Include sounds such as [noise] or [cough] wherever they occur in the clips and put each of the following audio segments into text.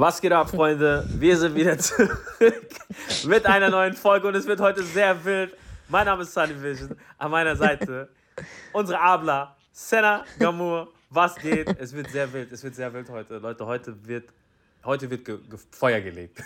Was geht ab, Freunde? Wir sind wieder [laughs] zurück mit einer neuen Folge und es wird heute sehr wild. Mein Name ist Sunny Vision. An meiner Seite unsere Abla, Senna Gamur. Was geht? Es wird sehr wild. Es wird sehr wild heute. Leute, heute wird, heute wird ge ge Feuer gelegt.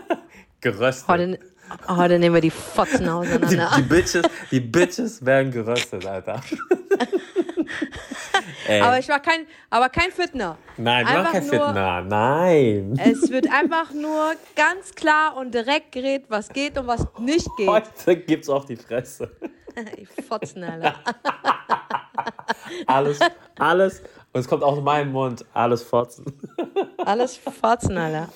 [laughs] geröstet. Heute, heute nehmen wir die Fotzen auseinander. Die, die, Bitches, die Bitches werden geröstet, Alter. [laughs] aber ich war kein, aber kein Fitner. Nein, du warst kein nur, Fitner. Nein. Es wird einfach nur ganz klar und direkt geredet, was geht und was nicht geht. Heute gibt's auf die Fresse. die Fotzen, Alter. alles, alles. Und es kommt aus meinem Mund. Alles Fotzen. [laughs] Alles Fotzen, Alter.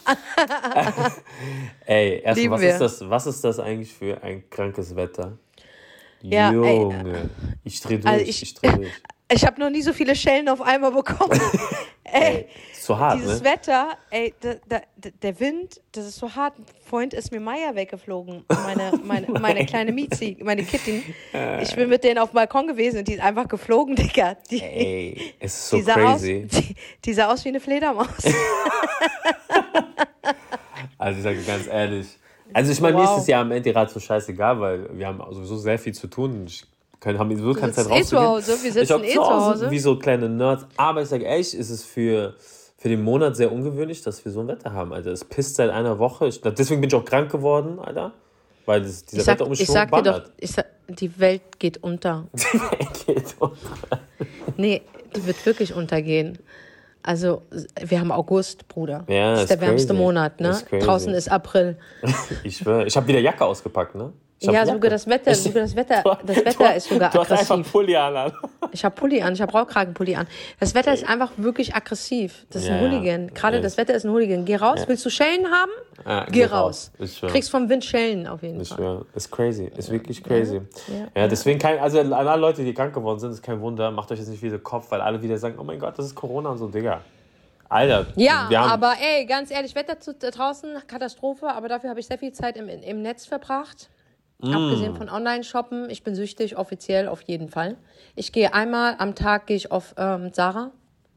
ey, erstmal, was ist, das, was ist das eigentlich für ein krankes Wetter? Ja, Junge, ey, ich dreh durch, also ich, ich dreh durch. Ich habe noch nie so viele Schellen auf einmal bekommen. [laughs] ey, so hart, dieses ne? Wetter, ey, da, da, der Wind, das ist so hart. Vorhin ist mir Maya weggeflogen, meine, [laughs] meine, meine kleine Miezi, meine Kitty. Ich bin mit denen auf dem Balkon gewesen und die ist einfach geflogen, [laughs] Digga. Die, ey, es ist so die sah crazy. Aus, die, die sah aus wie eine Fledermaus. also ich sage ganz ehrlich, also ich meine, wow. mir ist es ja am Ende gerade so scheißegal, weil wir haben sowieso sehr viel zu tun. Ich können, haben sowieso keine Zeit eh zu Hause. Wir sitzen eh zu Hause. Wie so kleine Nerds. Aber ich sage ehrlich, ist es für, für den Monat sehr ungewöhnlich, dass wir so ein Wetter haben, Alter. Es pisst seit einer Woche. Ich, deswegen bin ich auch krank geworden, Alter. Weil das, dieser ich sag, Wetterumschwung ich sag dir doch, ich sag, die Welt geht unter. [laughs] Die Welt geht unter. Nee, die wird wirklich untergehen. Also, wir haben August, Bruder. Ja, das ist der crazy. wärmste Monat, ne? Ist Draußen ist April. [laughs] ich schwöre. Ich habe wieder Jacke ausgepackt, ne? Ja, sogar das Wetter, sogar das Wetter, das Wetter du, ist sogar du aggressiv. Du hast einfach Pulli an. Ich habe Pulli an, ich habe Rollkragenpulli an. Das Wetter ist einfach wirklich aggressiv. Das ist ja, ein Hooligan. Gerade ja. das Wetter ist ein Hooligan. Geh raus, ja. willst du Schellen haben? Ja, geh, geh raus. raus. Kriegst vom Wind Schellen auf jeden ich Fall. Schwör. Ist crazy, ist wirklich crazy. Ja, deswegen kein, also an alle Leute, die krank geworden sind, ist kein Wunder. Macht euch jetzt nicht wieder Kopf, weil alle wieder sagen, oh mein Gott, das ist Corona und so, Digga. Alter. Ja, aber ey, ganz ehrlich, Wetter zu, draußen, Katastrophe, aber dafür habe ich sehr viel Zeit im, im Netz verbracht. Mm. Abgesehen von Online-Shoppen. Ich bin süchtig, offiziell auf jeden Fall. Ich gehe einmal am Tag gehe ich auf ähm, Sarah.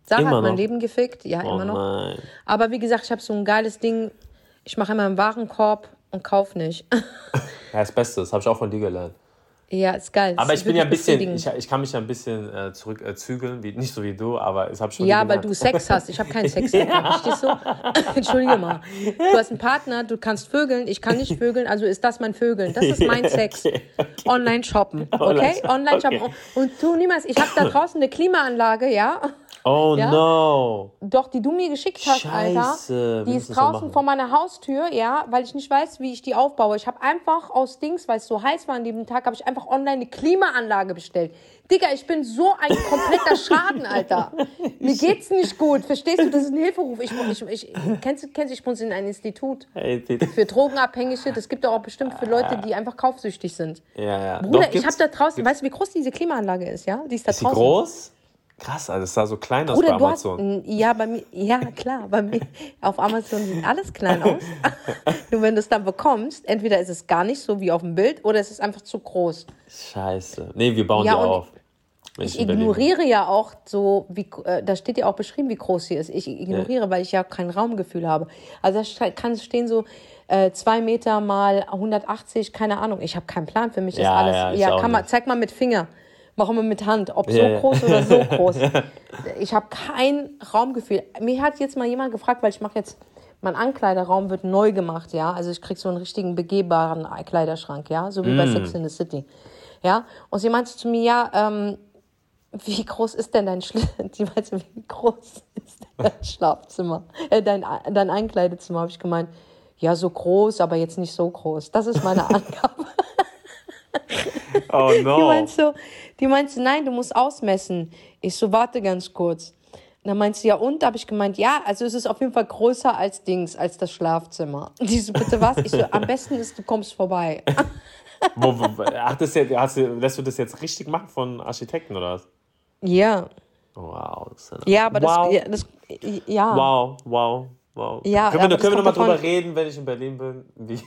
Sarah immer hat mein noch? Leben gefickt, ja, Oh immer noch. nein. Aber wie gesagt, ich habe so ein geiles Ding. Ich mache immer einen Warenkorb und kauf nicht. [laughs] Ja, das Beste, das habe ich auch von dir gelernt. Ja, ist geil. Aber ich bin ja ein bisschen, ich, ich kann mich ja ein bisschen äh, zurück äh, zügeln, wie, [laughs] nicht so wie du, aber ich habe schon. Ja, weil du Sex hast. Ich habe keinen Sex. [laughs] Verstehst du? [laughs] Entschuldige mal. Du hast einen Partner, du kannst vögeln, ich kann nicht vögeln, also ist das mein Vögeln. Das ist mein Sex. Okay, okay. Online shoppen. Okay? Online- Online shoppen. okay. Und tu niemals, ich habe da draußen eine Klimaanlage, ja? Oh Ja? no. Doch, die du mir geschickt hast, Scheiße, Alter. Die ist draußen vor meiner Haustür, ja, weil ich nicht weiß, wie ich die aufbaue. Ich habe einfach aus Dings, weil es so heiß war an dem Tag, habe ich einfach online eine Klimaanlage bestellt. Digga, ich bin so ein kompletter [laughs] Schaden, Alter. Mir geht's nicht gut. Verstehst du? Das ist ein Hilferuf. Ich, ich, ich, kennst du, kennst du, ich muss in ein Institut für Drogenabhängige. Das gibt doch auch bestimmt für Leute, die einfach kaufsüchtig sind. ja, ja. Bruder, Doch, ich habe da draußen, weißt du, wie groß diese Klimaanlage ist, ja? Die ist da Ist sie draußen. groß? Krass, also es sah so klein aus Bruder, bei du hast, Amazon. ja, bei mir, ja, klar, bei mir, auf Amazon sieht alles klein aus. [laughs] Nur wenn du es dann bekommst, entweder ist es gar nicht so wie auf dem Bild oder es ist einfach zu groß. Scheiße. Nee, wir bauen Ja, die auf. Ich Berlin bin. ignoriere ja auch so, wie, äh, da steht ja auch beschrieben, wie groß sie ist. Ich ignoriere, weil ich ja kein Raumgefühl habe. Also da kann stehen so äh, zwei Meter mal 180, keine Ahnung. Ich habe keinen Plan. Für mich ist Ja, alles. ja, ich Ja, kann man, zeig mal mit Finger. Machen wir mit Hand, ob so ja. groß oder so groß. [laughs] Ich habe kein Raumgefühl. Mir hat jetzt mal jemand gefragt, weil ich mache jetzt, mein Ankleiderraum wird neu gemacht, ja. Also ich krieg so einen richtigen begehbaren Kleiderschrank, ja, so wie Mm. bei Sex in the City. Ja, und sie meinte zu mir, ja, ähm, wie groß ist denn dein Schl [laughs] Die meinte, wie groß ist dein Schlafzimmer? Äh, dein, dein Einkleidezimmer, habe ich gemeint. Ja, so groß, aber jetzt nicht so groß. Das ist meine [laughs] Angabe. Oh Die no. meint so, die meint so, nein, du musst ausmessen. Ich so, warte ganz kurz. Und dann meint sie, ja und? Da habe ich gemeint, ja, also es ist auf jeden Fall größer als Dings, als das Schlafzimmer. [laughs] Die so, bitte was? Ich so, am besten ist, du kommst vorbei. [laughs] Wo, wo, ach, das jetzt, hast du, lässt du das jetzt richtig machen von Architekten oder was? Ja, Wow. Das ist ja, aber das, wow. ja, das, ja. wow, wow, wow. Ja, können wir, können wir das nochmal drüber reden, wenn ich in Berlin bin? Wie?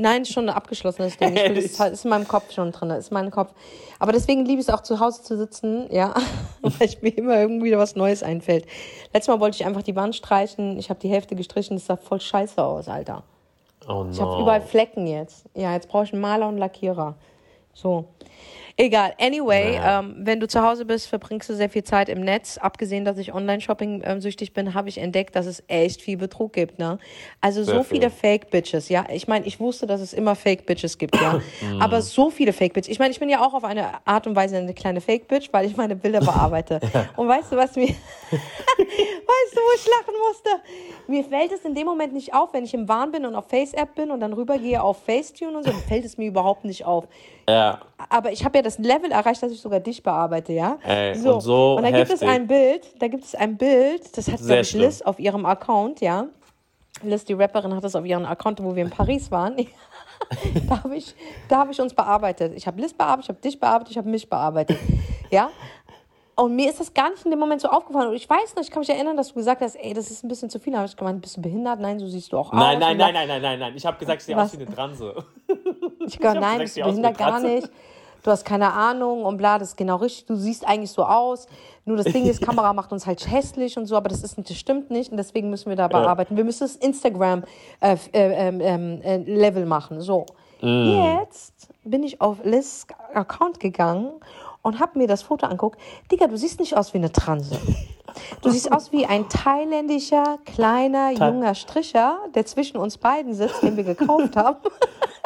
Nein, schon ein abgeschlossenes Ding. Ich will, das ist ist in meinem Kopf schon drin. Ist in meinem Kopf. Aber deswegen liebe ich es auch zu Hause zu sitzen, ja, [laughs] weil ich mir immer irgendwie wieder was Neues einfällt. Letztes Mal wollte ich einfach die Wand streichen. Ich habe die Hälfte gestrichen. Das sah voll scheiße aus, Alter. Oh Ich habe no. überall Flecken jetzt. Ja, jetzt brauche ich einen Maler und einen Lackierer. So. Egal. Anyway, Ja. ähm, wenn du zu Hause bist, verbringst du sehr viel Zeit im Netz. Abgesehen, dass ich Online-Shopping ähm, süchtig bin, habe ich entdeckt, dass es echt viel Betrug gibt. Ne? Also so Sehr viel. viele Fake-Bitches. Ja, ich meine, ich wusste, dass es immer Fake-Bitches gibt. Ja, Mhm. aber so viele Fake-Bitches. Ich meine, ich bin ja auch auf eine Art und Weise eine kleine Fake-Bitch, weil ich meine Bilder bearbeite. [laughs] Und weißt du, was mir [laughs] Weißt du, wo ich lachen musste? Mir fällt es in dem Moment nicht auf, wenn ich im Wahn bin und auf Face-App bin und dann rübergehe auf Facetune und so, dann fällt es mir überhaupt nicht auf. Ja. Aber ich habe ja das Level erreicht, dass ich sogar dich bearbeite, ja? Ey, und so Und da gibt es heftig. ein Bild, da gibt es ein Bild, das hat, glaube ich, schlimm. Liz auf ihrem Account, ja? Liz, die Rapperin, hat das auf ihrem Account, wo wir in Paris waren. [laughs] da habe ich, da hab ich uns bearbeitet. Ich habe Liz bearbeitet, ich habe dich bearbeitet, ich habe mich bearbeitet. [laughs] Ja? Und mir ist das gar nicht in dem Moment so aufgefallen. Und ich weiß noch, ich kann mich erinnern, dass du gesagt hast, ey, das ist ein bisschen zu viel. Da habe ich gemeint, bist du behindert? Nein, so siehst du auch Nein, aus. nein, Und nein, nein, nein, nein, nein. Ich habe gesagt, ich sehe aus wie eine Transe. Ich gesagt, hab nein, gesagt, bist du behindert gar nicht. Du hast keine Ahnung und bla, das ist genau richtig. Du siehst eigentlich so aus. Nur das Ding ist, [laughs] Kamera macht uns halt hässlich und so, aber das, ist, das stimmt nicht und deswegen müssen wir da bearbeiten. Wir müssen das Instagram-Level äh, ähm, ähm, äh, Level machen. So. Jetzt bin ich auf Liz Account gegangen und habe mir das Foto anguckt. Digga, du siehst nicht aus wie eine Transe. Du siehst aus wie ein thailändischer, kleiner, junger Stricher, der zwischen uns beiden sitzt, den wir gekauft haben. [laughs]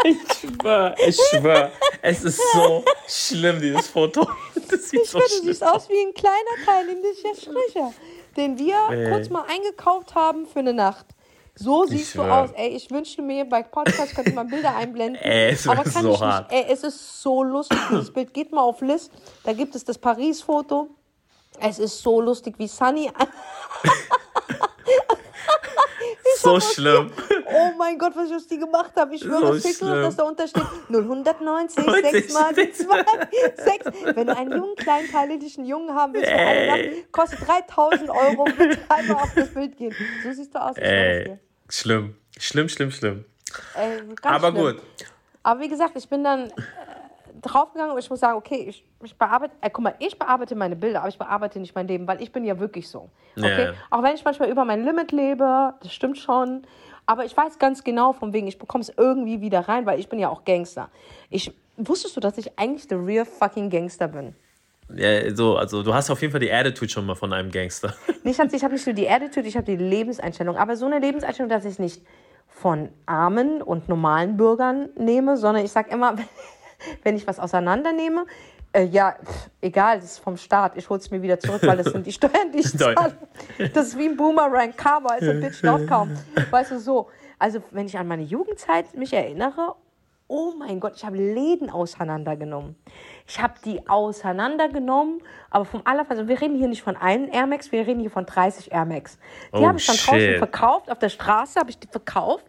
Ich schwör, ich schwör. Es ist so schlimm, dieses Foto. [laughs] Das sieht Ich so schwör, du siehst aus wie ein kleiner thailändischer Stricher, den wir Ey. kurz mal eingekauft haben für eine Nacht. So siehst du aus. Ey, ich wünschte mir, bei Podcast könnte man Bilder einblenden. [laughs] Ey, es aber kann so ich hart. nicht. Ey, es ist so lustig, dieses Bild. Geht mal auf Liz, da gibt es das Paris-Foto. Es ist so lustig, wie Sunny. [laughs] [laughs] So schlimm. [laughs] Oh mein Gott, was ich aus die gemacht habe. Ich schwöre, So fehlt nur dass da untersteht 0190, 90, 6 mal die 2, 6. Wenn du einen jungen, kleinen, thailändischen Jungen haben willst, Nacht, kostet 3000 Euro, bitte einmal auf das Bild gehen. So siehst du aus, Ey, schlimm. Schlimm, schlimm, schlimm. Ey, Aber schlimm. gut. Aber wie gesagt, ich bin dann draufgegangen und ich muss sagen, okay, ich, ich bearbeite, äh, guck mal, ich bearbeite meine Bilder, aber ich bearbeite nicht mein Leben, weil ich bin ja wirklich so. Okay? Ja. Auch wenn ich manchmal über mein Limit lebe, das stimmt schon, aber ich weiß ganz genau von wegen, ich bekomme es irgendwie wieder rein, weil ich bin ja auch Gangster. Ich, wusstest du, dass ich eigentlich the real fucking Gangster bin? Ja, so, also du hast auf jeden Fall die Attitude schon mal von einem Gangster. [laughs] Nicht, ich habe nicht nur die Attitude, ich habe die Lebenseinstellung. Aber so eine Lebenseinstellung, dass ich nicht von armen und normalen Bürgern nehme, sondern ich sage immer, [laughs] wenn ich was auseinandernehme, äh, ja, pff, egal, das ist vom Staat, ich hole es mir wieder zurück, weil das sind die [laughs] Steuern, die ich zahle. Das ist wie ein Boomerang, Karma ist a bitch not come. Weißt du, so. Also, wenn ich an meine Jugendzeit mich erinnere, oh mein Gott, ich habe Läden auseinandergenommen. Ich habe die auseinandergenommen, aber vom allerfeinsten. Wir reden hier nicht von einem Air Max, wir reden hier von 30 Air Max. Die Oh, habe ich dann draußen shit. verkauft, auf der Straße habe ich die verkauft.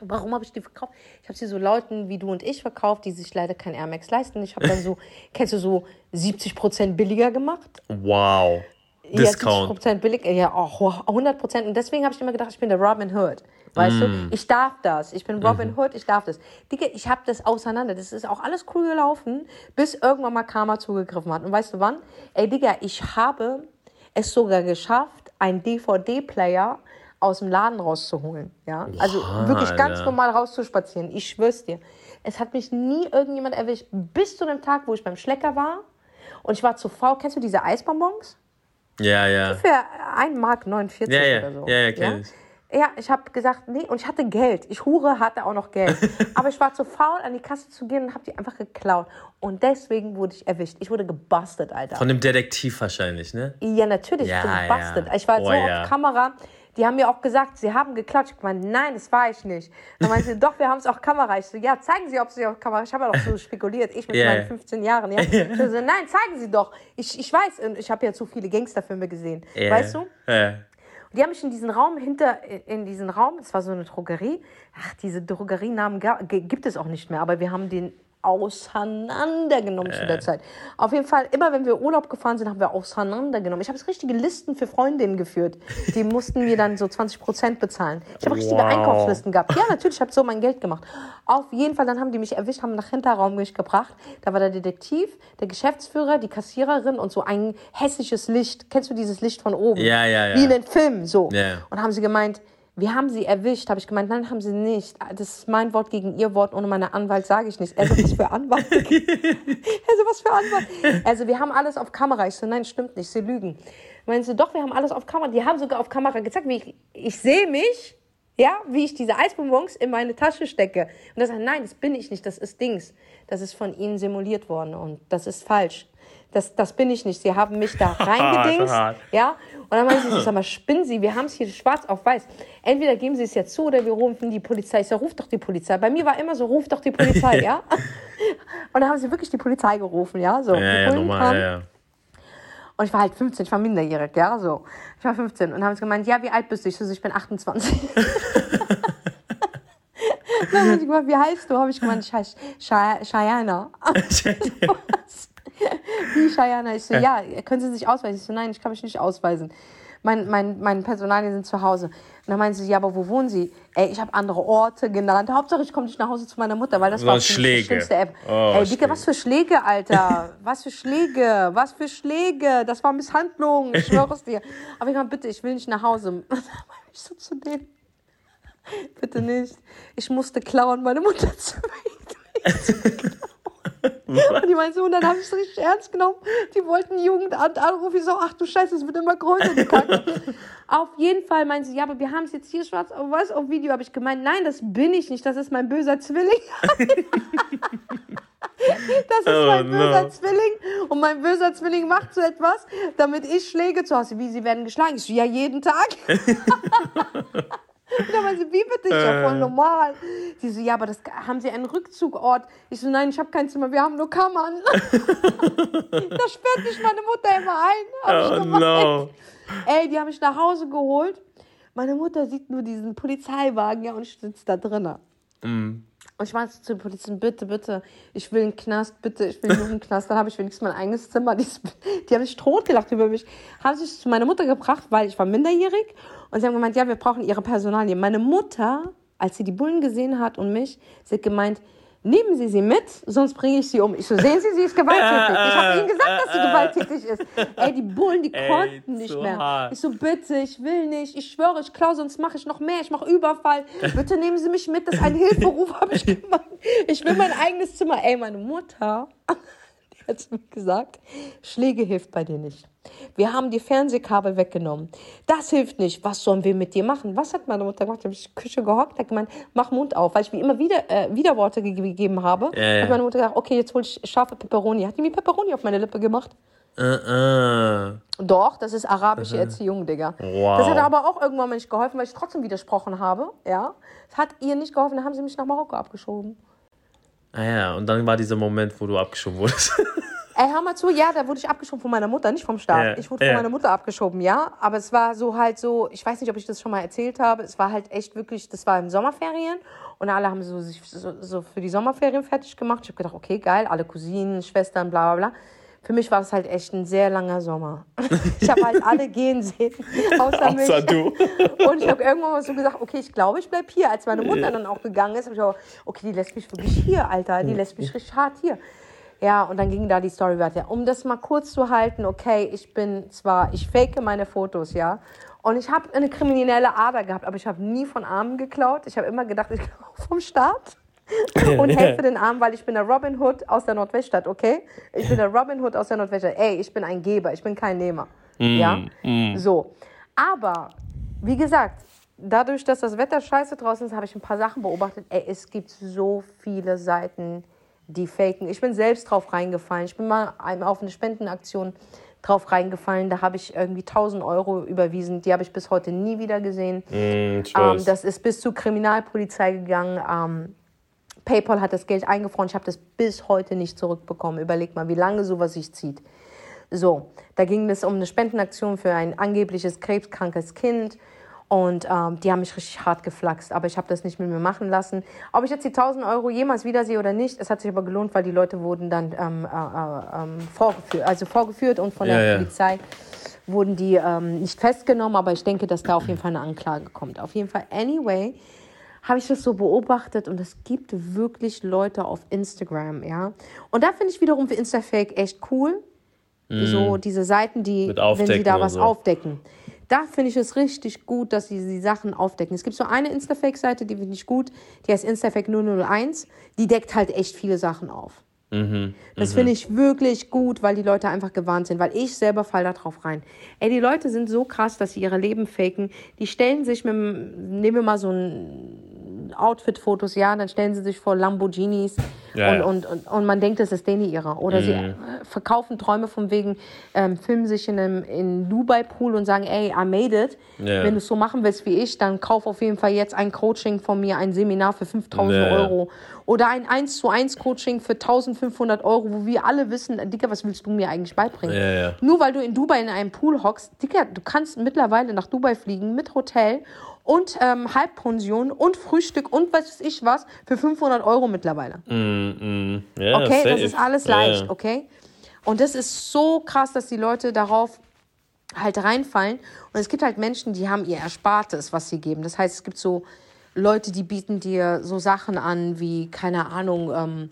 Warum habe ich die verkauft? Ich habe sie so Leuten wie du und ich verkauft, die sich leider kein Air Max leisten. Ich habe dann so, [laughs] kennst du, so 70% billiger gemacht. Wow. Ja, Discount. 70% billig, ja, auch 100%. Und deswegen habe ich immer gedacht, ich bin der Robin Hood. Weißt Mm. du, ich darf das. Ich bin Robin Mhm. Hood, ich darf das. Digga, ich habe das auseinander. Das ist auch alles cool gelaufen, bis irgendwann mal Karma zugegriffen hat. Und weißt du wann? Ey, Digga, ich habe es sogar geschafft, einen DVD-Player aus dem Laden rauszuholen. Ja? Also wirklich ganz Alter. normal rauszuspazieren. Ich schwör's dir. Es hat mich nie irgendjemand erwischt, bis zu dem Tag, wo ich beim Schlecker war. Und ich war zu faul. Kennst du diese Eisbonbons? Ja, ja. für 1 Mark 49 Ja, ja. oder so. Ja, ja, kenn ich. Ja, ich habe gesagt, nee, und ich hatte Geld. Ich Hure hatte auch noch Geld. [laughs] Aber ich war zu faul, an die Kasse zu gehen und habe die einfach geklaut. Und deswegen wurde ich erwischt. Ich wurde gebastelt, Alter. Von dem Detektiv wahrscheinlich, ne? ja, natürlich, Ja, gebastelt. ja. Ich war Oh, so ja. auf Kamera. Die haben mir auch gesagt, sie haben geklatscht. Ich meine, nein, das war ich nicht. Dann meinte sie, [laughs] doch, wir haben es auf Kamera. Ich so, ja, zeigen Sie, ob Sie auf Kamera. Ich habe ja doch so spekuliert, ich mit Ja, meinen ja. 15 Jahren. Ja. [laughs] Ich so, nein, zeigen Sie doch. Ich, ich weiß, ich habe ja zu viele Gangsterfilme gesehen. Ja. Weißt du? Ja. Und die haben mich in diesen Raum hinter, in diesen Raum, das war so eine Drogerie. Ach, diese Drogerienamen gibt es auch nicht mehr, aber wir haben den auseinandergenommen zu der Zeit. Auf jeden Fall, immer wenn wir Urlaub gefahren sind, haben wir auseinandergenommen. Ich habe richtige Listen für Freundinnen geführt. Die [laughs] mussten mir dann so 20 Prozent bezahlen. Ich habe richtige Wow. Einkaufslisten gehabt. Ja, natürlich, ich habe so mein Geld gemacht. Auf jeden Fall, dann haben die mich erwischt, haben nach Hinterraum mich gebracht. Da war der Detektiv, der Geschäftsführer, die Kassiererin und so ein hässliches Licht. Kennst du dieses Licht von oben? Ja, ja, ja. Wie in den Filmen, so. Ja. Und haben sie gemeint, wir haben sie erwischt. Habe ich gemeint, nein, haben sie nicht. Das ist mein Wort gegen ihr Wort. Ohne meine Anwalt sage ich nicht. Also, was für Anwalt? [laughs] also, was für Anwalt? Also, wir haben alles auf Kamera. Ich so, nein, stimmt nicht. Sie lügen. Meinen sie, doch, wir haben alles auf Kamera. Die haben sogar auf Kamera gezeigt, wie ich, ich sehe mich, ja, wie ich diese Eisbonbons in meine Tasche stecke. Und er sagt, nein, das bin ich nicht. Das ist Dings. Das ist von ihnen simuliert worden. Und das ist falsch. Das, das bin ich nicht. Sie haben mich da [laughs] reingedingst. Ja, und dann meinen sie, sag mal, spinnen Sie, wir haben es hier schwarz auf weiß. Entweder geben Sie es jetzt zu oder wir rufen die Polizei. Ich sag, ruf doch die Polizei. Bei mir war immer so, ruf doch die Polizei, [laughs] ja. Und dann haben sie wirklich die Polizei gerufen, ja. So, Ja, ja, normal, kamen. ja, ja. Und ich war halt 15, ich war minderjährig, ja, so. Ich war 15 und haben sie gemeint, ja, wie alt bist du? Ich so, ich bin 28. [laughs] dann haben sie gemeint, wie heißt du? Habe ich gemeint, ich heiße Shay- Cheyenne. [laughs] Was? [laughs] Wie Cheyenne? Ich so, ja, können Sie sich ausweisen? Ich so, nein, ich kann mich nicht ausweisen. Mein, mein, mein Personalien sind zu Hause. Und dann meinen sie, ja, aber wo wohnen Sie? Ey, ich habe andere Orte genannt. Hauptsache, ich komme nicht nach Hause zu meiner Mutter, weil das war für mich die Schläge. schlimmste App. Oh, Ey, Dicke, was für Schläge, Alter. [laughs] Was für Schläge. Was für Schläge. Das war Misshandlung. Ich schwöre es dir. Aber ich meine, bitte, ich will nicht nach Hause. [laughs] Ich so zu denen. Bitte nicht. Ich musste klauen, meine Mutter zu [laughs] Und die meinen so, und dann habe ich es richtig ernst genommen. Die wollten Jugendamt anrufen. Ich so, ach du Scheiße, es wird immer größer, die Kacke. [laughs] auf jeden Fall meinen sie, ja, aber wir haben es jetzt hier schwarz auf weiß auf Video. Habe ich gemeint, nein, das bin ich nicht. Das ist mein böser Zwilling. [laughs] Das ist Oh, mein böser no. Zwilling und mein böser Zwilling macht so etwas, damit ich Schläge zu Hause. Wie, sie werden geschlagen? Ich so, ja, jeden Tag. Und dann meinte sie, wie bitte? Ich ja, voll Äh. normal. Sie so, ja, aber das, haben Sie einen Rückzugort? Ich so, nein, ich habe kein Zimmer, wir haben nur Kammern. [laughs] da sperrt mich meine Mutter immer ein. Oh no. Ey, die haben mich nach Hause geholt. Meine Mutter sieht nur diesen Polizeiwagen, ja, und ich sitze da drinnen. Mm. Und ich meinte zu den Polizisten, bitte, bitte, ich will einen Knast, bitte, ich will nur einen Knast. Dann habe ich wenigstens mein eigenes Zimmer. Die, die haben sich totgelacht über mich. Haben sich zu meiner Mutter gebracht, weil ich war minderjährig. Und sie haben gemeint, ja, wir brauchen ihre Personalien. Meine Mutter, als sie die Bullen gesehen hat und mich, sie hat gemeint, nehmen Sie sie mit, sonst bringe ich sie um. Ich so, sehen Sie, sie ist gewalttätig. Ich habe ihnen gesagt, dass sie gewalttätig ist. Ey, die Bullen, die Ey, konnten nicht zu mehr. hart. Ich so, bitte, ich will nicht. Ich schwöre, ich klaue, sonst mache ich noch mehr. Ich mache Überfall. Bitte nehmen Sie mich mit. Das ist ein [laughs] Hilferuf, habe ich gemacht. Ich will mein eigenes Zimmer. Ey, meine Mutter, hat zu mir gesagt, Schläge hilft bei dir nicht. Wir haben die Fernsehkabel weggenommen. Das hilft nicht. Was sollen wir mit dir machen? Was hat meine Mutter gemacht? Ich habe in die Küche gehockt, hat gemeint, mach Mund auf. Weil ich wie immer wieder äh, Widerworte ge gegeben habe, ja. hat meine Mutter gesagt, okay, jetzt hol ich scharfe Peperoni. Hat die mir Peperoni auf meine Lippe gemacht? Uh -uh. Doch, das ist arabische Erziehung, Digga. Wow. Das hat aber auch irgendwann mal nicht geholfen, weil ich trotzdem widersprochen habe. Ja, es hat ihr nicht geholfen, dann haben sie mich nach Marokko abgeschoben. Ah ja, und dann war dieser Moment, wo du abgeschoben wurdest. [laughs] Ey, hör mal zu, ja, da wurde ich abgeschoben von meiner Mutter, nicht vom Staat. Ja, ich wurde ja. von meiner Mutter abgeschoben, ja. Aber es war so halt so, ich weiß nicht, ob ich das schon mal erzählt habe. Es war halt echt wirklich, das war in Sommerferien und alle haben so, sich so, so für die Sommerferien fertig gemacht. Ich habe gedacht, okay, geil, alle Cousinen, Schwestern, bla bla bla. Für mich war das halt echt ein sehr langer Sommer. [laughs] Ich habe halt alle gehen sehen, [laughs] außer, mich. Außer du. [laughs] Und ich habe irgendwann mal so gesagt, okay, ich glaube, ich bleib hier. Als meine Mutter dann auch gegangen ist, habe ich auch, okay, die lässt mich wirklich hier, Alter. Die lässt mich richtig hart hier. Ja, und dann ging da die Story weiter. Um das mal kurz zu halten, okay, ich bin zwar, ich fake meine Fotos, ja. Und ich habe eine kriminelle Ader gehabt, aber ich habe nie von Armen geklaut. Ich habe immer gedacht, ich klaue vom Staat [laughs] und helfe den Armen, weil ich bin der Robin Hood aus der Nordweststadt, okay? Ich bin der Robin Hood aus der Nordweststadt. Ey, ich bin ein Geber, ich bin kein Nehmer. ja? So. Aber, wie gesagt, dadurch, dass das Wetter scheiße draußen ist, habe ich ein paar Sachen beobachtet. Ey, es gibt so viele Seiten, die faken. Ich bin selbst drauf reingefallen. Ich bin mal auf eine Spendenaktion drauf reingefallen. Da habe ich irgendwie 1000 Euro überwiesen. Die habe ich bis heute nie wieder gesehen. Mm, Ähm, das ist bis zur Kriminalpolizei gegangen. Ähm, PayPal hat das Geld eingefroren. Ich habe das bis heute nicht zurückbekommen. Überleg mal, wie lange sowas sich zieht. So, da ging es um eine Spendenaktion für ein angebliches krebskrankes Kind. Und ähm, die haben mich richtig hart geflaxt, aber ich habe das nicht mit mir machen lassen. Ob ich jetzt die 1000 Euro jemals wiedersehe oder nicht, es hat sich aber gelohnt, weil die Leute wurden dann ähm, äh, äh, ähm, vorgeführt, also vorgeführt und von der Ja, ja. Polizei wurden die ähm, nicht festgenommen, aber ich denke, dass da auf jeden Fall eine Anklage kommt. Auf jeden Fall, anyway, habe ich das so beobachtet und es gibt wirklich Leute auf Instagram, ja. Und da finde ich wiederum für Instafake echt cool, so diese Seiten, die, Mhm. Wenn sie da was so. aufdecken. Da finde ich es richtig gut, dass sie die Sachen aufdecken. Es gibt so eine Instafake-Seite, die finde ich gut, die heißt Instafake 001. Die deckt halt echt viele Sachen auf. Das finde ich wirklich gut, weil die Leute einfach gewarnt sind, weil ich selber fall da drauf rein. Ey, die Leute sind so krass, dass sie ihre Leben faken. Die stellen sich mit, nehmen wir mal so ein Outfit-Fotos, ja, dann stellen sie sich vor Lamborghinis Ja, und, ja. Und, und, und man denkt, das ist denen ihrer. Oder sie äh, verkaufen Träume von wegen, ähm, filmen sich in einem in Dubai-Pool und sagen, ey, I made it. Ja. Wenn du es so machen willst wie ich, dann kauf auf jeden Fall jetzt ein Coaching von mir, ein Seminar für 5000 Ja, ja. Euro. Oder ein 1 zu 1 Coaching für 1500 Euro, wo wir alle wissen, Dicker, was willst du mir eigentlich beibringen? Nur weil du in Dubai in einem Pool hockst, Dicker, du kannst mittlerweile nach Dubai fliegen mit Hotel und ähm, Halbpension und Frühstück und was weiß ich was für 500 Euro mittlerweile. Mm, Ja, Okay, das safe. ist alles leicht, ja. okay? Und das ist so krass, dass die Leute darauf halt reinfallen. Und es gibt halt Menschen, die haben ihr Erspartes, was sie geben. Das heißt, es gibt so Leute, die bieten dir so Sachen an wie, keine Ahnung, ähm,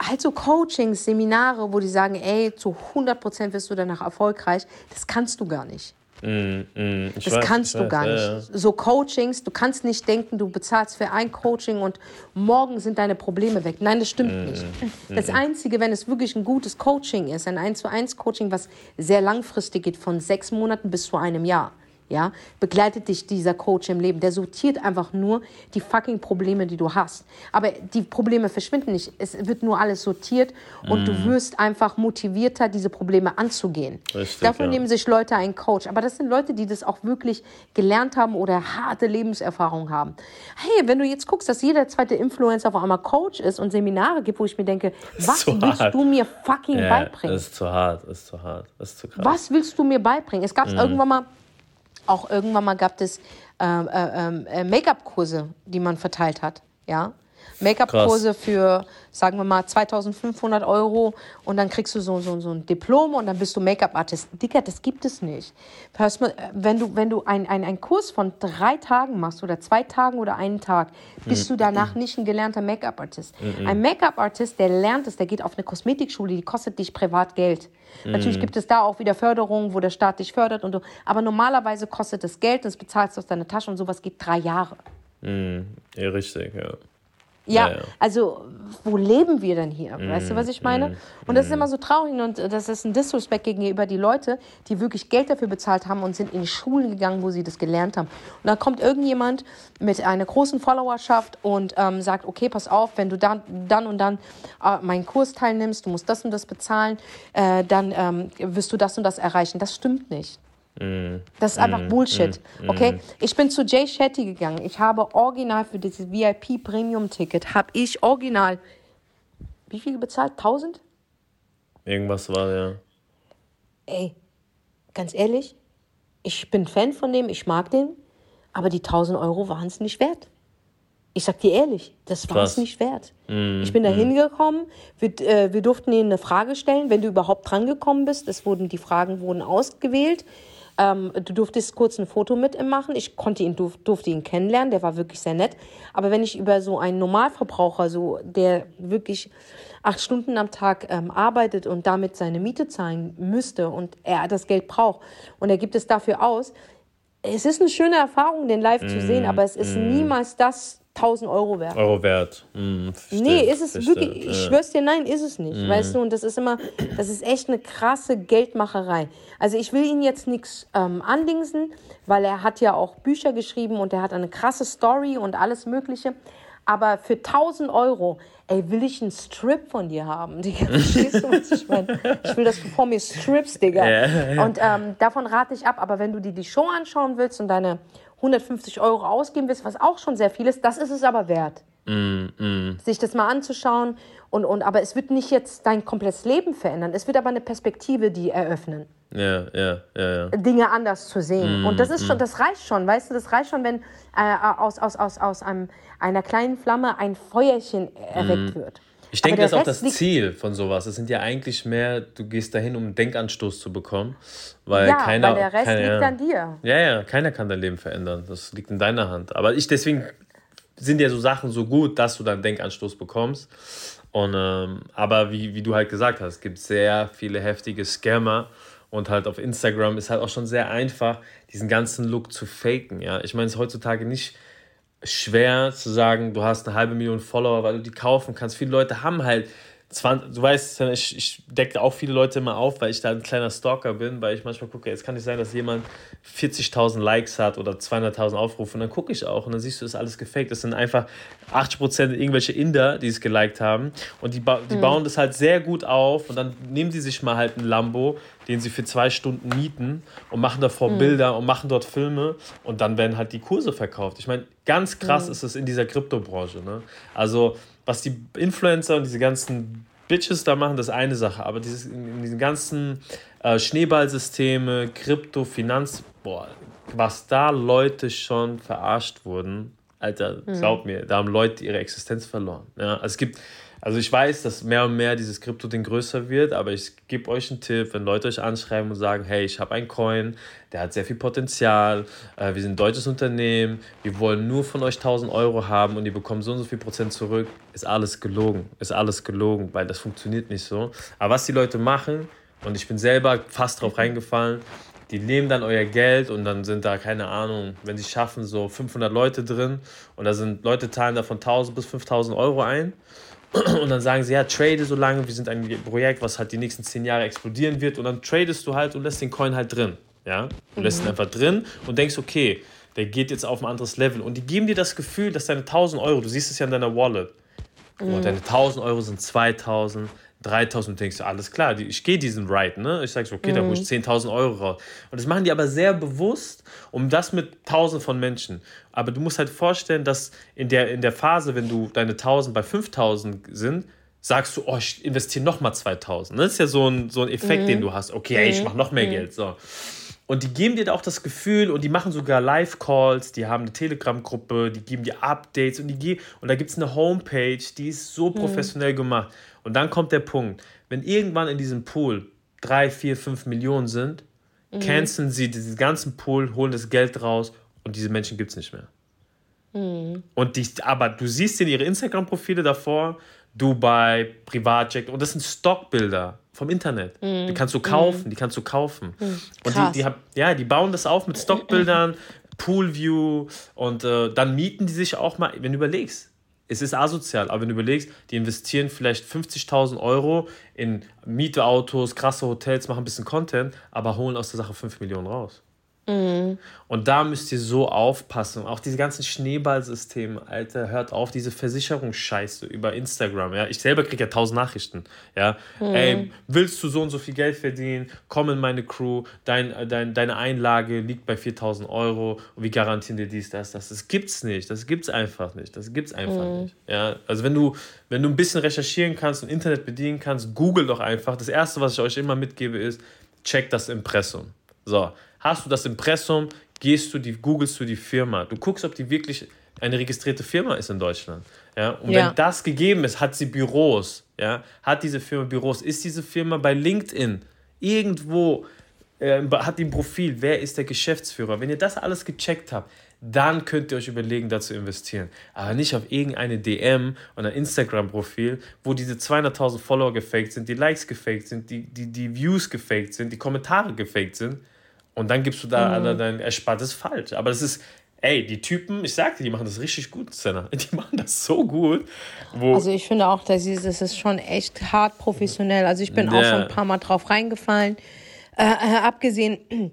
halt so Coachings, Seminare, wo die sagen, ey, zu 100% wirst du danach erfolgreich. Das kannst du gar nicht. Mm, mm, Das weiß, kannst du weiß, gar nicht. Ja. So Coachings, du kannst nicht denken, du bezahlst für ein Coaching und morgen sind deine Probleme weg. Nein, das stimmt Mhm. nicht. Das Einzige, wenn es wirklich ein gutes Coaching ist, ein 1 zu 1 Coaching, was sehr langfristig geht, von sechs Monaten bis zu einem Jahr. Ja, begleitet dich dieser Coach im Leben. Der sortiert einfach nur die fucking Probleme, die du hast. Aber die Probleme verschwinden nicht. Es wird nur alles sortiert und Mhm. du wirst einfach motivierter, diese Probleme anzugehen. Richtig, Dafür ja. nehmen sich Leute einen Coach. Aber das sind Leute, die das auch wirklich gelernt haben oder harte Lebenserfahrung haben. Hey, wenn du jetzt guckst, dass jeder zweite Influencer auf einmal Coach ist und Seminare gibt, wo ich mir denke, [laughs] was willst hart. du mir fucking Ja, beibringen? Das ist zu hart, ist zu hart, ist zu krass. Was willst du mir beibringen? Es gab Mhm. irgendwann mal, auch irgendwann mal gab es ähm, äh, äh, Make-up-Kurse, die man verteilt hat. Ja. Make-up-Kurse für, sagen wir mal, 2500 Euro und dann kriegst du so, so, so ein Diplom und dann bist du Make-up-Artist. Dicker, das gibt es nicht. Äh, Wenn du, wenn du ein, ein, einen Kurs von drei Tagen machst oder zwei Tagen oder einen Tag, bist du danach nicht ein gelernter Make-up-Artist. Ein Make-up-Artist, der lernt es, der geht auf eine Kosmetikschule, die kostet dich privat Geld. Natürlich gibt es da auch wieder Förderungen, wo der Staat dich fördert und so. Aber normalerweise kostet es Geld, das bezahlst du aus deiner Tasche und sowas geht drei Jahre. Ja, richtig, ja. Ja, Ja, ja. also wo leben wir denn hier? Weißt du, was ich meine? Und das ist immer so traurig und äh, das ist ein Disrespect gegenüber die Leute, die wirklich Geld dafür bezahlt haben und sind in Schulen gegangen, wo sie das gelernt haben. Und dann kommt irgendjemand mit einer großen Followerschaft und ähm, sagt, okay, pass auf, wenn du dann, dann und dann äh, meinen Kurs teilnimmst, du musst das und das bezahlen, äh, dann ähm, wirst du das und das erreichen. Das stimmt nicht. Das ist einfach Bullshit. Okay? Ich bin zu Jay Shetty gegangen. Ich habe original für dieses VIP Premium Ticket, habe ich original, wie viel bezahlt? 1000? Irgendwas war, ja. Ey, ganz ehrlich, ich bin Fan von dem, ich mag den, aber die 1000 Euro waren es nicht wert. Ich sag dir ehrlich, das war es nicht wert. ich bin da hingekommen, wir, äh, wir durften ihnen eine Frage stellen, wenn du überhaupt drangekommen bist. Es wurden, die Fragen wurden ausgewählt. Ähm, du durftest kurz ein Foto mit ihm machen. Ich konnte ihn, durf, durfte ihn kennenlernen, der war wirklich sehr nett. Aber wenn ich über so einen Normalverbraucher, so, der wirklich acht Stunden am Tag ähm, arbeitet und damit seine Miete zahlen müsste und er das Geld braucht und er gibt es dafür aus, es ist eine schöne Erfahrung, den live zu sehen, aber es ist niemals das 1000 Euro wert. Euro wert. Hm, verstehe, Nee, ist es verstehe, wirklich, ich ja. schwör's dir, nein, ist es nicht. Weißt du, und das ist immer, das ist echt eine krasse Geldmacherei. Also ich will ihn jetzt nichts ähm, andingsen, weil er hat ja auch Bücher geschrieben und er hat eine krasse Story und alles Mögliche. Aber für 1000 Euro, ey, will ich einen Strip von dir haben, [laughs] Digga. Verstehst du, was ich meine? Ich will, dass du vor mir strips, Digga. Ja. Und ähm, davon rate ich ab. Aber wenn du dir die Show anschauen willst und deine 150 Euro ausgeben willst, was auch schon sehr viel ist, das ist es aber wert. sich das mal anzuschauen. Und, und, aber es wird nicht jetzt dein komplettes Leben verändern. Es wird aber eine Perspektive, die eröffnen. Ja, ja, ja. Dinge anders zu sehen. und das ist schon, das reicht schon, weißt du, das reicht schon, wenn äh, aus, aus, aus, aus einem, einer kleinen Flamme ein Feuerchen erweckt wird. Ich denke, das ist auch das Ziel von sowas. Es sind ja eigentlich mehr, du gehst dahin, um einen Denkanstoß zu bekommen. Weil Ja, keiner, weil der Rest keiner, liegt an dir. Ja, ja, keiner kann dein Leben verändern. Das liegt in deiner Hand. Aber ich, deswegen sind ja so Sachen so gut, dass du dann Denkanstoß bekommst. Und, ähm, aber wie, wie du halt gesagt hast, es gibt sehr viele heftige Scammer. Und halt auf Instagram ist halt auch schon sehr einfach, diesen ganzen Look zu faken. Ja? Ich meine, es ist heutzutage nicht schwer zu sagen, du hast eine halbe Million Follower, weil du die kaufen kannst. Viele Leute haben halt 20, du weißt, ich, ich decke auch viele Leute immer auf, weil ich da ein kleiner Stalker bin, weil ich manchmal gucke, jetzt kann nicht sein, dass jemand 40.000 Likes hat oder 200.000 Aufrufe und dann gucke ich auch und dann siehst du, ist alles gefaked. Das sind einfach 80% irgendwelche Inder, die es geliked haben und die, ba die bauen das halt sehr gut auf und dann nehmen die sich mal halt einen Lambo, den sie für zwei Stunden mieten und machen davor Bilder und machen dort Filme und dann werden halt die Kurse verkauft. Ich meine, ganz krass ist es in dieser Kryptobranche. Ne? Also, was die Influencer und diese ganzen Bitches da machen, das ist eine Sache, aber dieses, in, diesen ganzen äh, Schneeballsysteme, Krypto, Finanz, boah, was da Leute schon verarscht wurden, Alter, glaub mir, da haben Leute ihre Existenz verloren. Ja, also es gibt, also ich weiß, dass mehr und mehr dieses Krypto-Ding größer wird, aber ich gebe euch einen Tipp, wenn Leute euch anschreiben und sagen, hey, ich habe einen Coin, der hat sehr viel Potenzial, äh, wir sind ein deutsches Unternehmen, wir wollen nur von euch 1000 Euro haben und ihr bekommt so und so viel Prozent zurück, ist alles gelogen, ist alles gelogen, weil das funktioniert nicht so. Aber was die Leute machen, und ich bin selber fast drauf reingefallen, die nehmen dann euer Geld und dann sind da, keine Ahnung, wenn sie schaffen, so 500 Leute drin und da sind Leute zahlen da von 1000 bis 5000 Euro ein [clears throat] und dann sagen sie, ja, trade so lange, wir sind ein Projekt, was halt die nächsten 10 Jahre explodieren wird. Und dann tradest du halt und lässt den Coin halt drin, ja, du lässt ihn einfach drin und denkst, okay, der geht jetzt auf ein anderes Level. Und die geben dir das Gefühl, dass deine 1000 Euro, du siehst es ja in deiner Wallet, oh, deine 1000 Euro sind 2000, 3000 und denkst du, alles klar, die, ich gehe diesen Ride, ne? Ich sag so, okay, da hol ich 10.000 Euro raus. Und das machen die aber sehr bewusst, um das mit 1000 von Menschen. Aber du musst halt vorstellen, dass in der, in der Phase, wenn du deine 1000 bei 5000 sind, sagst du, oh, ich investiere nochmal 2000. Das ist ja so ein, so ein Effekt, den du hast. Okay, ey, ich mache noch mehr Geld. So. Und die geben dir da auch das Gefühl und die machen sogar Live-Calls, die haben eine Telegram-Gruppe, die geben dir Updates und die ge und da gibt es eine Homepage, die ist so professionell gemacht. Und dann kommt der Punkt, wenn irgendwann in diesem Pool drei, vier, fünf Millionen sind, canceln sie diesen ganzen Pool, holen das Geld raus und diese Menschen gibt es nicht mehr. Und die, aber du siehst in ihre Instagram-Profile davor, Dubai, Privatjet, und das sind Stockbilder vom Internet. Die kannst du kaufen, die kannst du kaufen. Und Krass. die, die, ja, die bauen das auf mit Stockbildern, [laughs] Poolview und äh, dann mieten die sich auch mal, wenn du überlegst, es ist asozial, aber wenn du überlegst, die investieren vielleicht 50.000 Euro in Mietautos, krasse Hotels, machen ein bisschen Content, aber holen aus der Sache 5 Millionen raus. Und da müsst ihr so aufpassen. Auch diese ganzen Schneeballsysteme, Alter, hört auf, diese Versicherungsscheiße über Instagram. Ja? Ich selber kriege ja tausend Nachrichten. Ja? Ey, willst du so und so viel Geld verdienen? Komm in meine Crew. Dein, äh, dein, deine Einlage liegt bei 4000 Euro. Und wir garantieren dir dies, das, das. Das gibt's nicht. Das gibt's einfach nicht. Das gibt's einfach nicht. Ja? Also, wenn du, wenn du ein bisschen recherchieren kannst und Internet bedienen kannst, google doch einfach. Das erste, was ich euch immer mitgebe, ist, check das Impressum. So, hast du das Impressum, gehst du die, googelst du die Firma. Du guckst, ob die wirklich eine registrierte Firma ist in Deutschland. Ja? Und Ja. wenn das gegeben ist, hat sie Büros. Ja? Hat diese Firma Büros? Ist diese Firma bei LinkedIn irgendwo, äh, hat die ein Profil? Wer ist der Geschäftsführer? Wenn ihr das alles gecheckt habt, dann könnt ihr euch überlegen, da zu investieren. Aber nicht auf irgendeine DM ein Instagram-Profil, wo diese 200.000 Follower gefaked sind, die Likes gefaked sind, die, die, die Views gefaked sind, die Kommentare gefaked sind. Und dann gibst du da Mhm. dein Erspartes falsch. Aber das ist, ey, die Typen, ich sagte, die machen das richtig gut, Senna. [laughs] Die machen das so gut. Wo, Also ich finde auch, dass ist, das ist schon echt hart professionell. Also ich bin auch Ja. schon ein paar Mal drauf reingefallen. Äh, äh, abgesehen [clears throat]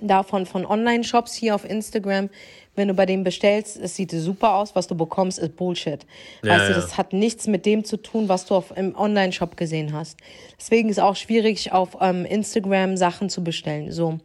davon von Online-Shops hier auf Instagram, wenn du bei denen bestellst, es sieht super aus, was du bekommst, ist Bullshit. Ja, weißt du, ja. das hat nichts mit dem zu tun, was du auf, im Online-Shop gesehen hast. Deswegen ist auch schwierig, auf ähm, Instagram Sachen zu bestellen. So.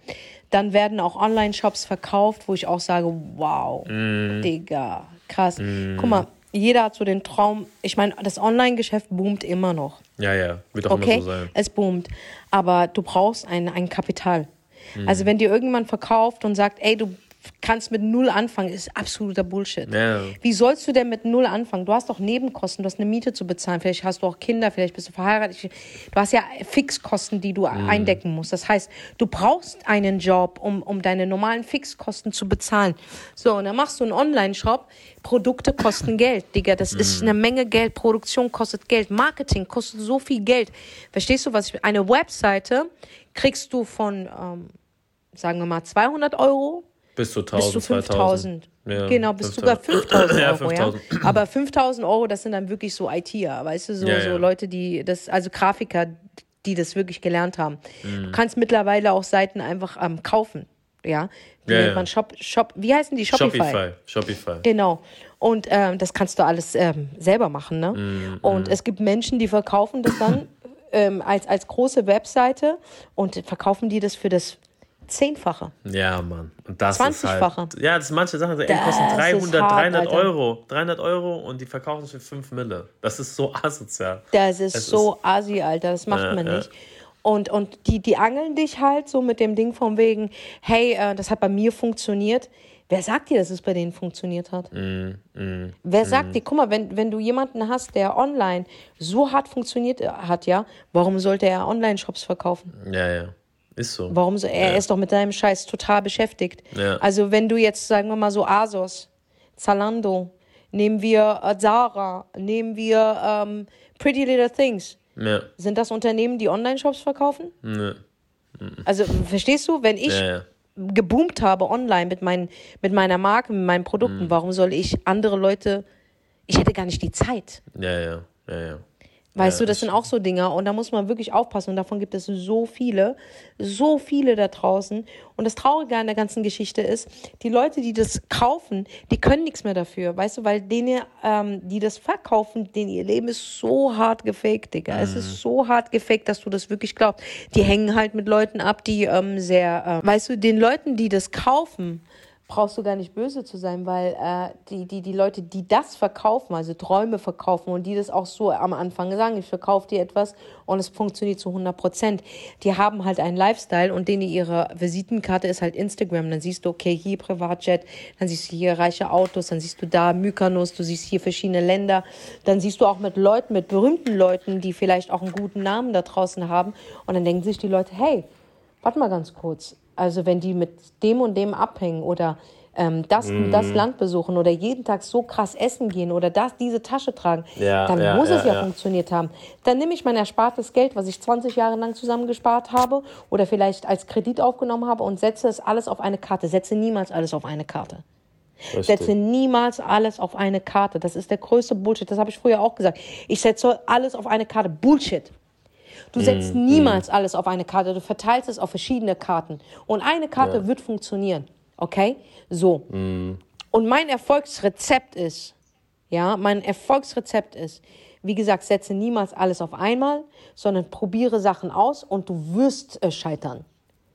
Dann werden auch Online-Shops verkauft, wo ich auch sage, wow, Mm. Digga, krass. Guck mal, Jeder hat so den Traum. Ich meine, das Online-Geschäft boomt immer noch. Ja, ja, wird auch Okay, immer so sein. es boomt. Aber du brauchst ein, ein Kapital. Mhm. Also wenn dir irgendjemand verkauft und sagt, ey, du kannst mit null anfangen, ist absoluter Bullshit. Ja. Wie sollst du denn mit null anfangen? Du hast doch Nebenkosten, du hast eine Miete zu bezahlen, vielleicht hast du auch Kinder, vielleicht bist du verheiratet. Du hast ja Fixkosten, die du Mhm. eindecken musst. Das heißt, du brauchst einen Job, um, um deine normalen Fixkosten zu bezahlen. So, und dann machst du einen Online-Shop. Produkte kosten Geld, Digga. Das ist Mhm. eine Menge Geld. Produktion kostet Geld. Marketing kostet so viel Geld. Verstehst du, was ich Eine Webseite kriegst du von, ähm, sagen wir mal, 200 Euro Bis zu bis 1000, zu 2000. 5000. Ja, genau, bis sogar 5000 [laughs] Ja, Euro, 5000. ja. Aber 5000 Euro, das sind dann wirklich so ITer, weißt du, so, Ja, so. Leute, die das, also Grafiker, die das wirklich gelernt haben. Mhm. Du kannst mittlerweile auch Seiten einfach ähm, kaufen, ja. Die nennt man Shop, Shop, wie heißen die? Shopify. Shopify. Shopify. Genau. Und ähm, das kannst du alles ähm, selber machen. Ne? Mhm, Und es gibt Menschen, die verkaufen das dann [coughs] ähm, als, als große Webseite und verkaufen die das für das Zehnfache. Ja, Mann. Und das ist 20-fache. halt. Ja, das manche Sachen die Das kosten ist 300, hart, 300 Alter. Euro. 300 Euro und die verkaufen es für 5 Mille. Das ist so [laughs] asozial. Das ist Es so assi, Alter. Das macht Ja, man nicht. Und, und die, die angeln dich halt so mit dem Ding von wegen, hey, äh, das hat bei mir funktioniert. Wer sagt dir, dass es bei denen funktioniert hat? Mm, Wer sagt dir, guck mal, wenn, wenn du jemanden hast, der online so hart funktioniert äh, hat, ja, warum sollte er Online-Shops verkaufen? Ja, ja. Ist so. Warum so? Er ist doch mit deinem Scheiß total beschäftigt. Ja. Also wenn du jetzt, sagen wir mal so, Asos, Zalando, nehmen wir äh, Zara, nehmen wir ähm, Pretty Little Things. Ja. Sind das Unternehmen, die Online-Shops verkaufen? Ne. Also verstehst du, wenn ich Ja, ja. geboomt habe online mit, meinen, mit meiner Marke, mit meinen Produkten, Mhm. warum soll ich andere Leute, ich hätte gar nicht die Zeit. Ja, ja. Ja, ja. Weißt Ja, du, das sind auch so Dinger und da muss man wirklich aufpassen und davon gibt es so viele, so viele da draußen. Und das Traurige an der ganzen Geschichte ist, die Leute, die das kaufen, die können nichts mehr dafür, weißt du, weil denen, ähm, die das verkaufen, denen ihr Leben ist so hart gefaked, Digga. Es Mhm. ist so hart gefaked, dass du das wirklich glaubst. Die hängen halt mit Leuten ab, die ähm, sehr, äh, weißt du, den Leuten, die das kaufen, brauchst du gar nicht böse zu sein, weil äh, die, die, die Leute, die das verkaufen, also Träume verkaufen und die das auch so am Anfang sagen, ich verkaufe dir etwas und es funktioniert zu 100 Prozent, die haben halt einen Lifestyle und denen ihre Visitenkarte ist halt Instagram. Dann siehst du, okay, hier Privatjet, dann siehst du hier reiche Autos, dann siehst du da Mykonos, du siehst hier verschiedene Länder, dann siehst du auch mit Leuten, mit berühmten Leuten, die vielleicht auch einen guten Namen da draußen haben und dann denken sich die Leute, hey, warte mal ganz kurz. Also wenn die mit dem und dem abhängen oder ähm, das, Mhm. das Land besuchen oder jeden Tag so krass essen gehen oder das, diese Tasche tragen, Ja, dann ja, muss es ja, ja, ja. funktioniert haben. Dann nehme ich mein erspartes Geld, was ich 20 Jahre lang zusammengespart habe oder vielleicht als Kredit aufgenommen habe und setze es alles auf eine Karte. Setze niemals alles auf eine Karte. Setze Richtig. niemals alles auf eine Karte. Das ist der größte Bullshit. Das habe ich früher auch gesagt. Ich setze alles auf eine Karte. Bullshit. Du setzt Mm, niemals alles auf eine Karte. Du verteilst es auf verschiedene Karten. Und eine Karte wird funktionieren. Okay? So. Mm. Und mein Erfolgsrezept ist, ja, mein Erfolgsrezept ist, wie gesagt, setze niemals alles auf einmal, sondern probiere Sachen aus und du wirst äh, scheitern.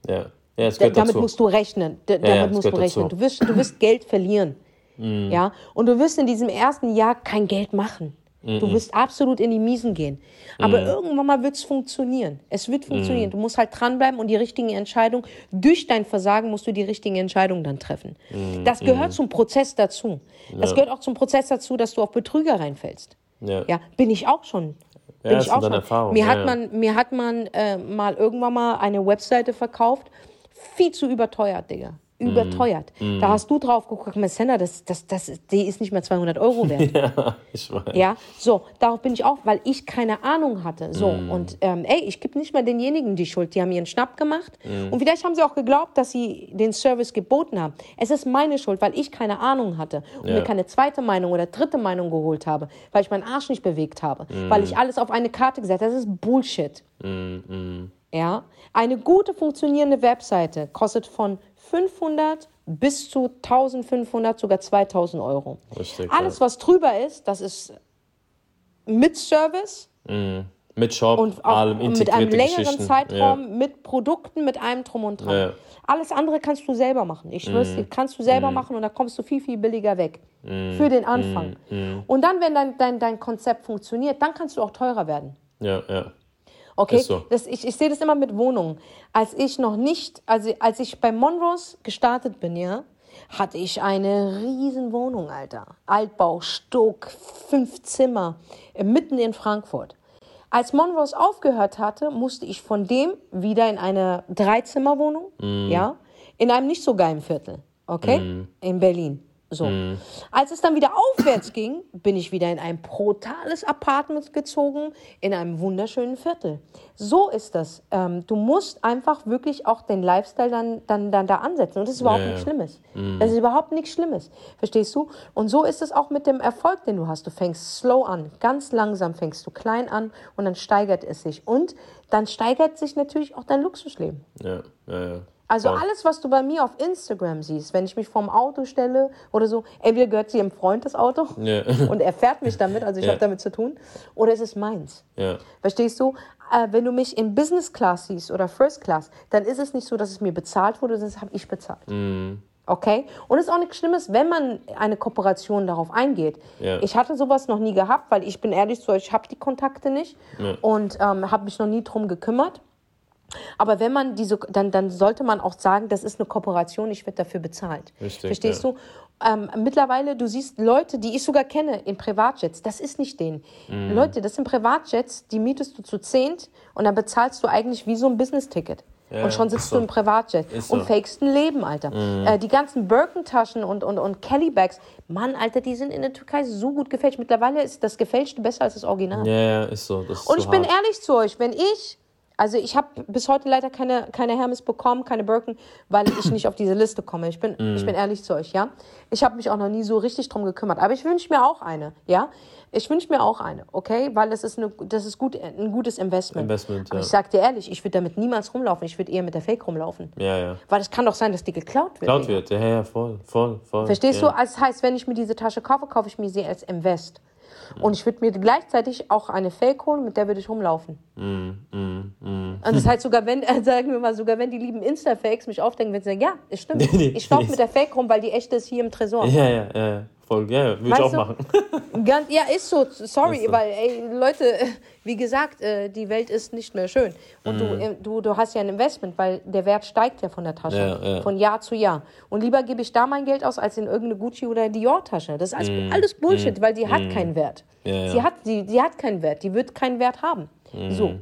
Ja. Ja, es Da, gehört damit dazu. musst du rechnen. Da, ja, damit musst du rechnen. dazu. Du wirst, du wirst Geld verlieren. Mhm. Ja? Und du wirst in diesem ersten Jahr kein Geld machen. Mhm. Du wirst absolut in die Miesen gehen. Aber irgendwann mal wird es funktionieren. Es wird funktionieren. Mhm. Du musst halt dranbleiben und die richtigen Entscheidungen, durch dein Versagen musst du die richtigen Entscheidungen dann treffen. Mhm. Das gehört zum Prozess dazu. Das gehört auch zum Prozess dazu, dass du auf Betrüger reinfällst. Ja. Ja, bin ich auch schon. Ja, Bin das ich auch schon. Erfahrungen, Mir ja, hat ja. man, mir hat man äh, mal irgendwann mal eine Webseite verkauft, viel zu überteuert, Digga. Überteuert. Da hast du drauf geguckt, Sender, das, das, das, die ist nicht mehr 200 Euro wert. [laughs] Ja, ich weiß. Ja, so, darauf bin ich auch, weil ich keine Ahnung hatte. So, Mhm. und ähm, ey, ich gebe nicht mal denjenigen die Schuld. Die haben ihren Schnapp gemacht Mhm. und vielleicht haben sie auch geglaubt, dass sie den Service geboten haben. Es ist meine Schuld, weil ich keine Ahnung hatte und Ja. mir keine zweite Meinung oder dritte Meinung geholt habe, weil ich meinen Arsch nicht bewegt habe, Mhm. weil ich alles auf eine Karte gesetzt habe. Das ist Bullshit. Mhm, Ja, eine gute funktionierende Webseite kostet von 500 bis zu 1500, sogar 2000 Euro. Richtig, Alles, ja. was drüber ist, das ist mit Service, Mhm. Mit Shop, und allem, mit einem längeren. Zeitraum, mit Produkten, mit allem drum und dran. Ja. Alles andere kannst du selber machen. Ich schwör's Mhm. dir, kannst du selber machen und da kommst du viel, viel billiger weg. Für den Anfang. Mhm. Und dann, wenn dein, dein, dein Konzept funktioniert, dann kannst du auch teurer werden. Ja, ja. Okay, so. das, ich, ich sehe das immer mit Wohnungen. Als ich noch nicht, also als ich bei Monrose gestartet bin, ja, hatte ich eine riesen Wohnung, Alter. Altbau, Stuck, fünf Zimmer, äh, mitten in Frankfurt. Als Monrose aufgehört hatte, musste ich von dem wieder in eine Dreizimmerwohnung, ja, in einem nicht so geilen Viertel, okay, in Berlin. So. Als es dann wieder aufwärts ging, bin ich wieder in ein brutales Apartment gezogen, in einem wunderschönen Viertel. So ist das. Ähm, du musst einfach wirklich auch den Lifestyle dann, dann, dann da ansetzen. Und das ist überhaupt Ja, nichts. Schlimmes. Das ist überhaupt nichts Schlimmes. Verstehst du? Und so ist es auch mit dem Erfolg, den du hast. Du fängst slow an. Ganz langsam fängst du klein an und dann steigert es sich. Und dann steigert sich natürlich auch dein Luxusleben. Ja, ja, ja. Also Voll. alles, was du bei mir auf Instagram siehst, wenn ich mich vorm Auto stelle oder so, entweder gehört sie ihrem Freund das Auto Ja. [laughs] und er fährt mich damit, also ich Ja. habe damit zu tun, oder es ist meins. Ja. Verstehst du? Äh, wenn du mich in Business Class siehst oder First Class, dann ist es nicht so, dass es mir bezahlt wurde, das habe ich bezahlt. Mhm. Okay? Und es ist auch nichts Schlimmes, wenn man eine Kooperation darauf eingeht. Ja. Ich hatte sowas noch nie gehabt, weil ich bin ehrlich zu euch, ich habe die Kontakte nicht Ja. und ähm, habe mich noch nie drum gekümmert. Aber wenn man diese, dann, dann sollte man auch sagen, das ist eine Kooperation, ich werde dafür bezahlt. Richtig, Verstehst ja. du? Ähm, mittlerweile, du siehst Leute, die ich sogar kenne, in Privatjets, das ist nicht denen. Mhm. Leute, das sind Privatjets, die mietest du zu zehnt und dann bezahlst du eigentlich wie so ein Business-Ticket. Ja, und schon sitzt so. du im Privatjet und so. Mhm. fakest ein Leben, Alter. Äh, die ganzen Birkentaschen und, und, und Kelly-Bags, Mann, Alter, die sind in der Türkei so gut gefälscht. Mittlerweile ist das Gefälschte besser als das Original. Ja, ja, ist so. Ist Und so ich bin hart. ehrlich zu euch, wenn ich, also ich habe bis heute leider keine, keine Hermes bekommen, keine Birken, weil ich nicht auf diese Liste komme. Ich bin, Mhm. ich bin ehrlich zu euch, ja. Ich habe mich auch noch nie so richtig drum gekümmert. Aber ich wünsche mir auch eine, ja. Ich wünsche mir auch eine, okay? Weil das ist, eine, das ist gut, ein gutes Investment. Investment, Aber ja. ich sag dir ehrlich, ich würde damit niemals rumlaufen. Ich würde eher mit der Fake rumlaufen. Ja, ja. Weil es kann doch sein, dass die geklaut wird. Laut Digga. wird, ja, ja, voll, voll, voll. Verstehst ja. du? Das heißt, wenn ich mir diese Tasche kaufe, kaufe ich mir sie als Invest. Und ich würde mir gleichzeitig auch eine Fake holen, mit der würde ich rumlaufen. Mm, Und das heißt sogar, wenn, [laughs] äh, sagen wir mal, sogar wenn die lieben Insta-Fakes mich aufdenken, wird sie sagen, ja, es stimmt. Ich laufe mit der Fake rum, weil die echte ist hier im Tresor. Ja, ja, ja, voll, ja, würde ich auch machen. [laughs] Ganz, ja, ist so, sorry, Ist so. weil, ey, Leute, [laughs] wie gesagt, äh, die Welt ist nicht mehr schön. Und du, Mhm. äh, du, du hast ja ein Investment, weil der Wert steigt ja von der Tasche, Ja, ja. von Jahr zu Jahr. Und lieber gebe ich da mein Geld aus, als in irgendeine Gucci- oder Dior-Tasche. Das ist alles, Mhm. alles Bullshit, weil die hat keinen Wert. Ja, ja. Sie, hat, sie, sie hat keinen Wert, die wird keinen Wert haben. Mhm. So.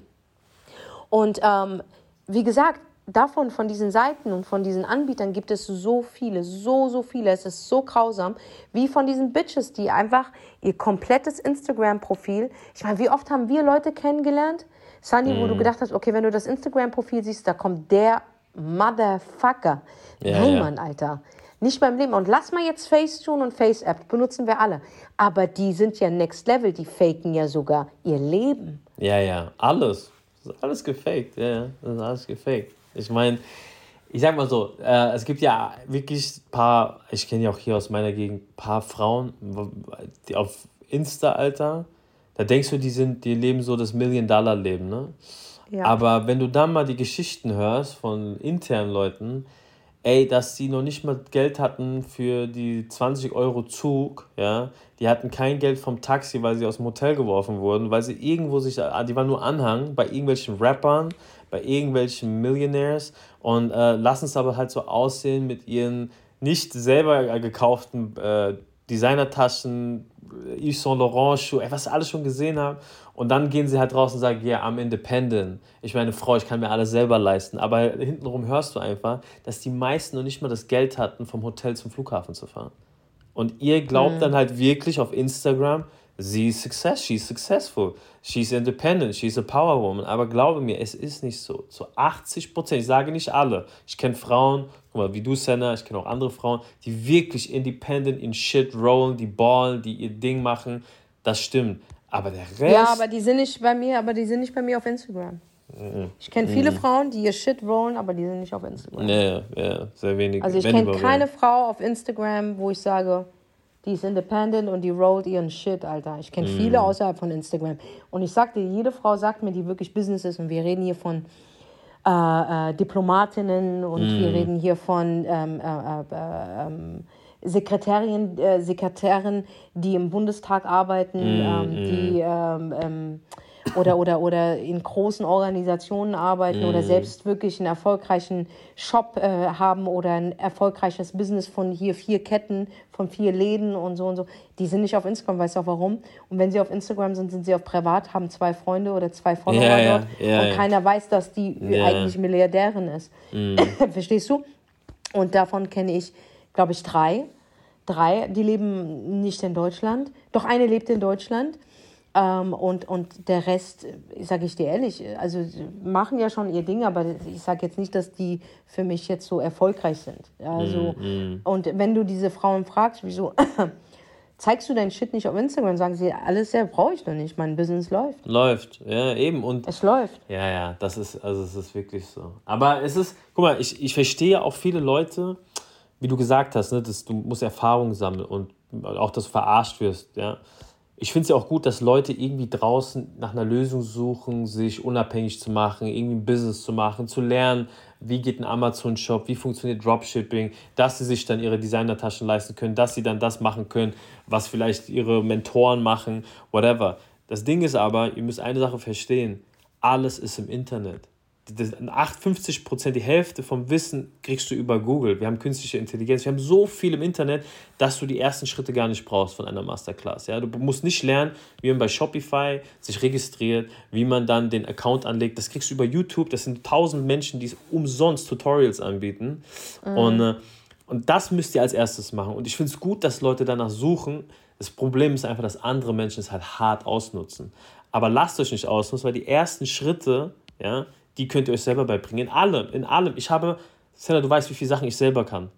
Und ähm, wie gesagt, davon, von diesen Seiten und von diesen Anbietern gibt es so viele, so, so viele. Es ist so grausam, wie von diesen Bitches, die einfach ihr komplettes Instagram-Profil, ich meine, wie oft haben wir Leute kennengelernt, Sunny, Mhm. wo du gedacht hast, okay, wenn du das Instagram-Profil siehst, da kommt der Motherfucker. Ja, Nein, ja. Mann, Alter. Nicht beim Leben. Und lass mal jetzt Facetune und FaceApp, benutzen wir alle. Aber die sind ja next level, die faken ja sogar ihr Leben. Ja, ja, alles. Das ist alles gefaked, ja, ja. Das ist alles gefaked. Ich meine, ich sag mal so, äh, es gibt ja wirklich ein paar, ich kenne ja auch hier aus meiner Gegend, ein paar Frauen, die auf Insta, Alter, da denkst du, die sind, die leben so das Million-Dollar-Leben, ne? Ja. Aber wenn du dann mal die Geschichten hörst von internen Leuten, ey, dass die noch nicht mal Geld hatten für die 20 Euro Zug, ja, die hatten kein Geld vom Taxi, weil sie aus dem Hotel geworfen wurden, weil sie irgendwo sich, ah, die waren nur Anhang bei irgendwelchen Rappern, bei irgendwelchen Millionaires und äh, lassen es aber halt so aussehen mit ihren nicht selber gekauften äh, Designertaschen, Yves Saint Laurent Schuhe, ey, was sie alles schon gesehen haben. Und dann gehen sie halt raus und sagen, ja, yeah, I'm independent. Ich meine, Frau, ich kann mir alles selber leisten. Aber hintenrum hörst du einfach, dass die meisten noch nicht mal das Geld hatten, vom Hotel zum Flughafen zu fahren. Und ihr glaubt dann halt wirklich auf Instagram, sie ist success, she's successful, she's independent, she's a power woman. Aber glaube mir, es ist nicht so. Zu 80 Prozent, ich sage nicht alle. Ich kenne Frauen, guck mal, wie du, Senna, ich kenne auch andere Frauen, die wirklich independent in Shit rollen, die ballen, die ihr Ding machen. Das stimmt. Aber der Rest. Ja, aber die sind nicht bei mir, aber die sind nicht bei mir auf Instagram. Ich kenne viele Frauen, die ihr Shit rollen, aber die sind nicht auf Instagram. ja, ja, sehr wenig. Also ich kenne keine Frau auf Instagram, wo ich sage, die ist independent und die rollt ihren Shit, Alter. Ich kenne viele außerhalb von Instagram. Und ich sag dir, jede Frau sagt mir, die wirklich Business ist. Und wir reden hier von äh, äh, Diplomatinnen und wir reden hier von ähm, äh, äh, ähm, Sekretärin, äh, Sekretärin, die im Bundestag arbeiten, ähm, die ähm, ähm, oder, oder, oder in großen Organisationen arbeiten oder selbst wirklich einen erfolgreichen Shop äh, haben oder ein erfolgreiches Business von hier vier Ketten, von vier Läden und so und so. Die sind nicht auf Instagram, weißt du auch warum? Und wenn sie auf Instagram sind, sind sie auf privat, haben zwei Freunde oder zwei Follower Ja, dort ja, und ja. keiner weiß, dass die eigentlich Milliardärin ist. [laughs] Verstehst du? Und davon kenne ich, glaube ich, drei. Drei, die leben nicht in Deutschland. Doch eine lebt in Deutschland. Ähm, und, und der Rest, sage ich dir ehrlich, also sie machen ja schon ihr Ding, aber ich sage jetzt nicht, dass die für mich jetzt so erfolgreich sind. Also, und wenn du diese Frauen fragst, wieso [coughs] zeigst du dein Shit nicht auf Instagram, sagen sie, alles sehr brauche ich doch nicht, mein Business läuft. Läuft, ja, eben. Und Es läuft. Ja, ja, das ist, also es ist wirklich so. Aber es ist, guck mal, ich, ich verstehe auch viele Leute, wie du gesagt hast, ne, dass du musst Erfahrung sammeln und auch, dass du verarscht wirst, ja. Ich finde es ja auch gut, dass Leute irgendwie draußen nach einer Lösung suchen, sich unabhängig zu machen, irgendwie ein Business zu machen, zu lernen, wie geht ein Amazon-Shop, wie funktioniert Dropshipping, dass sie sich dann ihre Designertaschen leisten können, dass sie dann das machen können, was vielleicht ihre Mentoren machen, whatever. Das Ding ist aber, ihr müsst eine Sache verstehen, alles ist im Internet. Das- 58 Prozent, die Hälfte vom Wissen kriegst du über Google. Wir haben künstliche Intelligenz. Wir haben so viel im Internet, dass du die ersten Schritte gar nicht brauchst von einer Masterclass. Ja? Du musst nicht lernen, wie man bei Shopify sich registriert, wie man dann den Account anlegt. Das kriegst du über YouTube. Das sind tausend Menschen, die umsonst Tutorials anbieten. Und, äh, und das müsst ihr als erstes machen. Und ich finde es gut, dass Leute danach suchen. Das Problem ist einfach, dass andere Menschen es halt hart ausnutzen. Aber lasst euch nicht ausnutzen, weil die ersten Schritte, ja, die könnt ihr euch selber beibringen. In allem, in allem. Ich habe, Senna, du weißt, wie viele Sachen ich selber kann.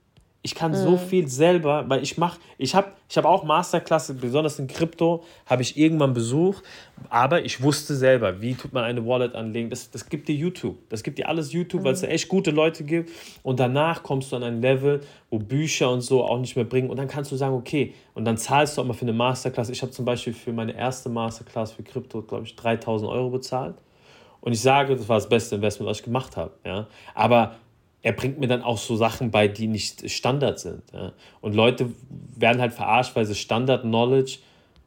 Ich kann so viel selber, weil ich mache, ich habe ich hab auch Masterklasse, besonders in Krypto, habe ich irgendwann besucht, aber ich wusste selber, wie tut man eine Wallet anlegen. Das, das gibt dir YouTube. Das gibt dir alles YouTube, weil es da echt gute Leute gibt. Und danach kommst du an ein Level, wo Bücher und so auch nicht mehr bringen. Und dann kannst du sagen, okay, und dann zahlst du auch mal für eine Masterclass. Ich habe zum Beispiel für meine erste Masterclass für Krypto, glaube ich, 3000 Euro bezahlt. Und ich sage, das war das beste Investment, was ich gemacht habe. Ja? Aber er bringt mir dann auch so Sachen bei, die nicht Standard sind. Ja? Und Leute werden halt verarscht, weil sie Standard-Knowledge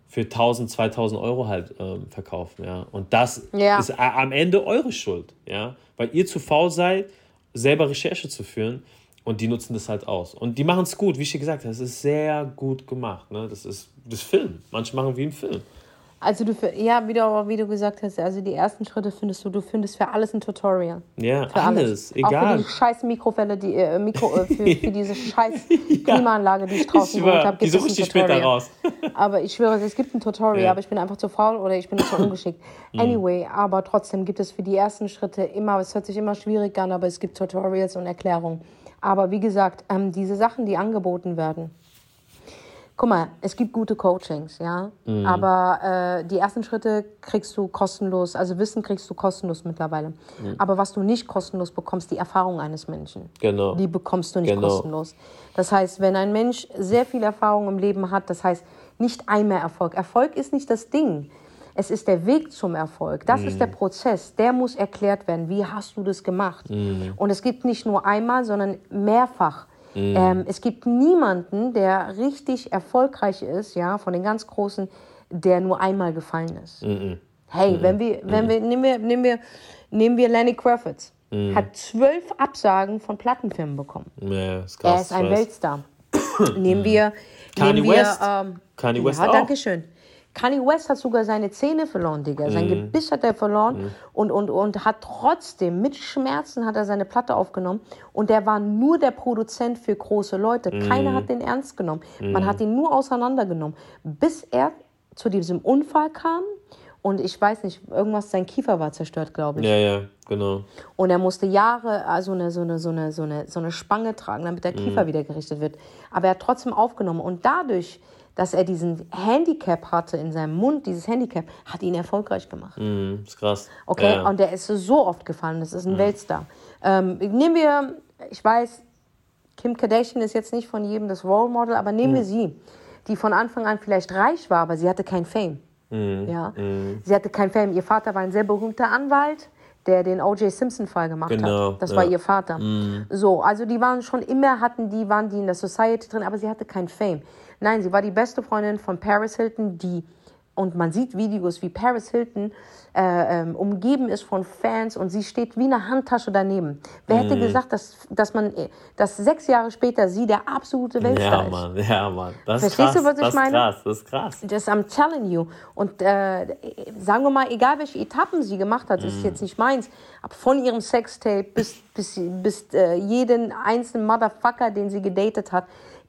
für 1000, 2000 Euro halt ähm, verkaufen. Ja? Und das Ja. ist am Ende eure Schuld. Ja? Weil ihr zu faul seid, selber Recherche zu führen. Und die nutzen das halt aus. Und die machen es gut, wie ich dir gesagt habe. Das ist sehr gut gemacht. Ne? Das ist das Film. Manche machen wie ein Film. Also du, für- ja, wie du, wie du gesagt hast, also die ersten Schritte findest du, du findest für alles ein Tutorial. Ja, Für alles. Auch für Egal. die scheiß Mikrofälle, die, äh, Mikro, äh, für, für diese [laughs] scheiß Klimaanlage, die ich draußen geholt habe, die gibt es suche ein ich später Tutorial. raus. [laughs] Aber ich schwöre, es gibt ein Tutorial, Ja. aber ich bin einfach zu faul oder ich bin zu [laughs] ungeschickt. Mhm. Anyway, aber trotzdem gibt es für die ersten Schritte immer, es hört sich immer schwierig an, aber es gibt Tutorials und Erklärungen. Aber wie gesagt, ähm, diese Sachen, die angeboten werden, Guck mal, es gibt gute Coachings, ja. Mhm. Aber äh, die ersten Schritte kriegst du kostenlos, also Wissen kriegst du kostenlos mittlerweile. Mhm. Aber was du nicht kostenlos bekommst, die Erfahrung eines Menschen. Genau. Die bekommst du nicht Genau. kostenlos. Das heißt, wenn ein Mensch sehr viel Erfahrung im Leben hat, das heißt nicht einmal Erfolg. Erfolg ist nicht das Ding. Es ist der Weg zum Erfolg. Das ist der Prozess. Der muss erklärt werden. Wie hast du das gemacht? Und es gibt nicht nur einmal, sondern mehrfach. Ähm, es gibt niemanden, der richtig erfolgreich ist, ja, von den ganz Großen, der nur einmal gefallen ist. Hey, wenn wir, wenn wir, nehmen wir, nehmen wir, nehmen wir Lenny Kravitz. Hat zwölf Absagen von Plattenfirmen bekommen. Ja, ist krass. Er ist ein. Weltstar. nehmen wir. Kanye nehmen wir, West. Ähm, Kanye West ja, auch. danke schön. Kanye West hat sogar seine Zähne verloren, Digga. Mhm. Sein Gebiss hat er verloren und, und, und hat trotzdem, mit Schmerzen hat er seine Platte aufgenommen. Und der war nur der Produzent für große Leute. Keiner Mhm. hat den ernst genommen. Man hat ihn nur auseinandergenommen. Bis er zu diesem Unfall kam und ich weiß nicht, irgendwas, sein Kiefer war zerstört, glaube ich. Ja, ja, genau. Und er musste Jahre also eine, so, eine, so, eine, so, eine, so eine Spange tragen, damit der Kiefer wieder gerichtet wird. Aber er hat trotzdem aufgenommen. Und dadurch, dass er diesen Handicap hatte in seinem Mund, dieses Handicap, hat ihn erfolgreich gemacht. Mhm, ist krass. Okay? Ja, ja. Und der ist so oft gefallen. Das ist ein Weltstar. Ähm, nehmen wir, ich weiß, Kim Kardashian ist jetzt nicht von jedem das Role Model, aber nehmen wir sie. die von Anfang an vielleicht reich war, aber sie hatte kein Fame. Mhm. Ja? Sie hatte kein Fame. Ihr Vater war ein sehr berühmter Anwalt, der den O.J. Simpson-Fall gemacht Genau, hat. Das ja. war ihr Vater. So, also die waren schon immer, hatten die, waren die in der Society drin, aber sie hatte kein Fame. Nein, sie war die beste Freundin von Paris Hilton, die, und man sieht Videos, wie Paris Hilton äh, ähm, umgeben ist von Fans und sie steht wie eine Handtasche daneben. Wer hätte gesagt, dass, dass man, äh, dass sechs Jahre später sie der absolute Weltstar Ja, ist? Mann, ja, Mann. Das ist Verstehst krass. du, was ich das ist meine? krass, das ist krass. Das I'm telling you. Und äh, sagen wir mal, egal welche Etappen sie gemacht hat, Mhm. ist jetzt nicht meins, aber von ihrem Sextape bis, bis, bis äh, jeden einzelnen Motherfucker, den sie gedatet hat,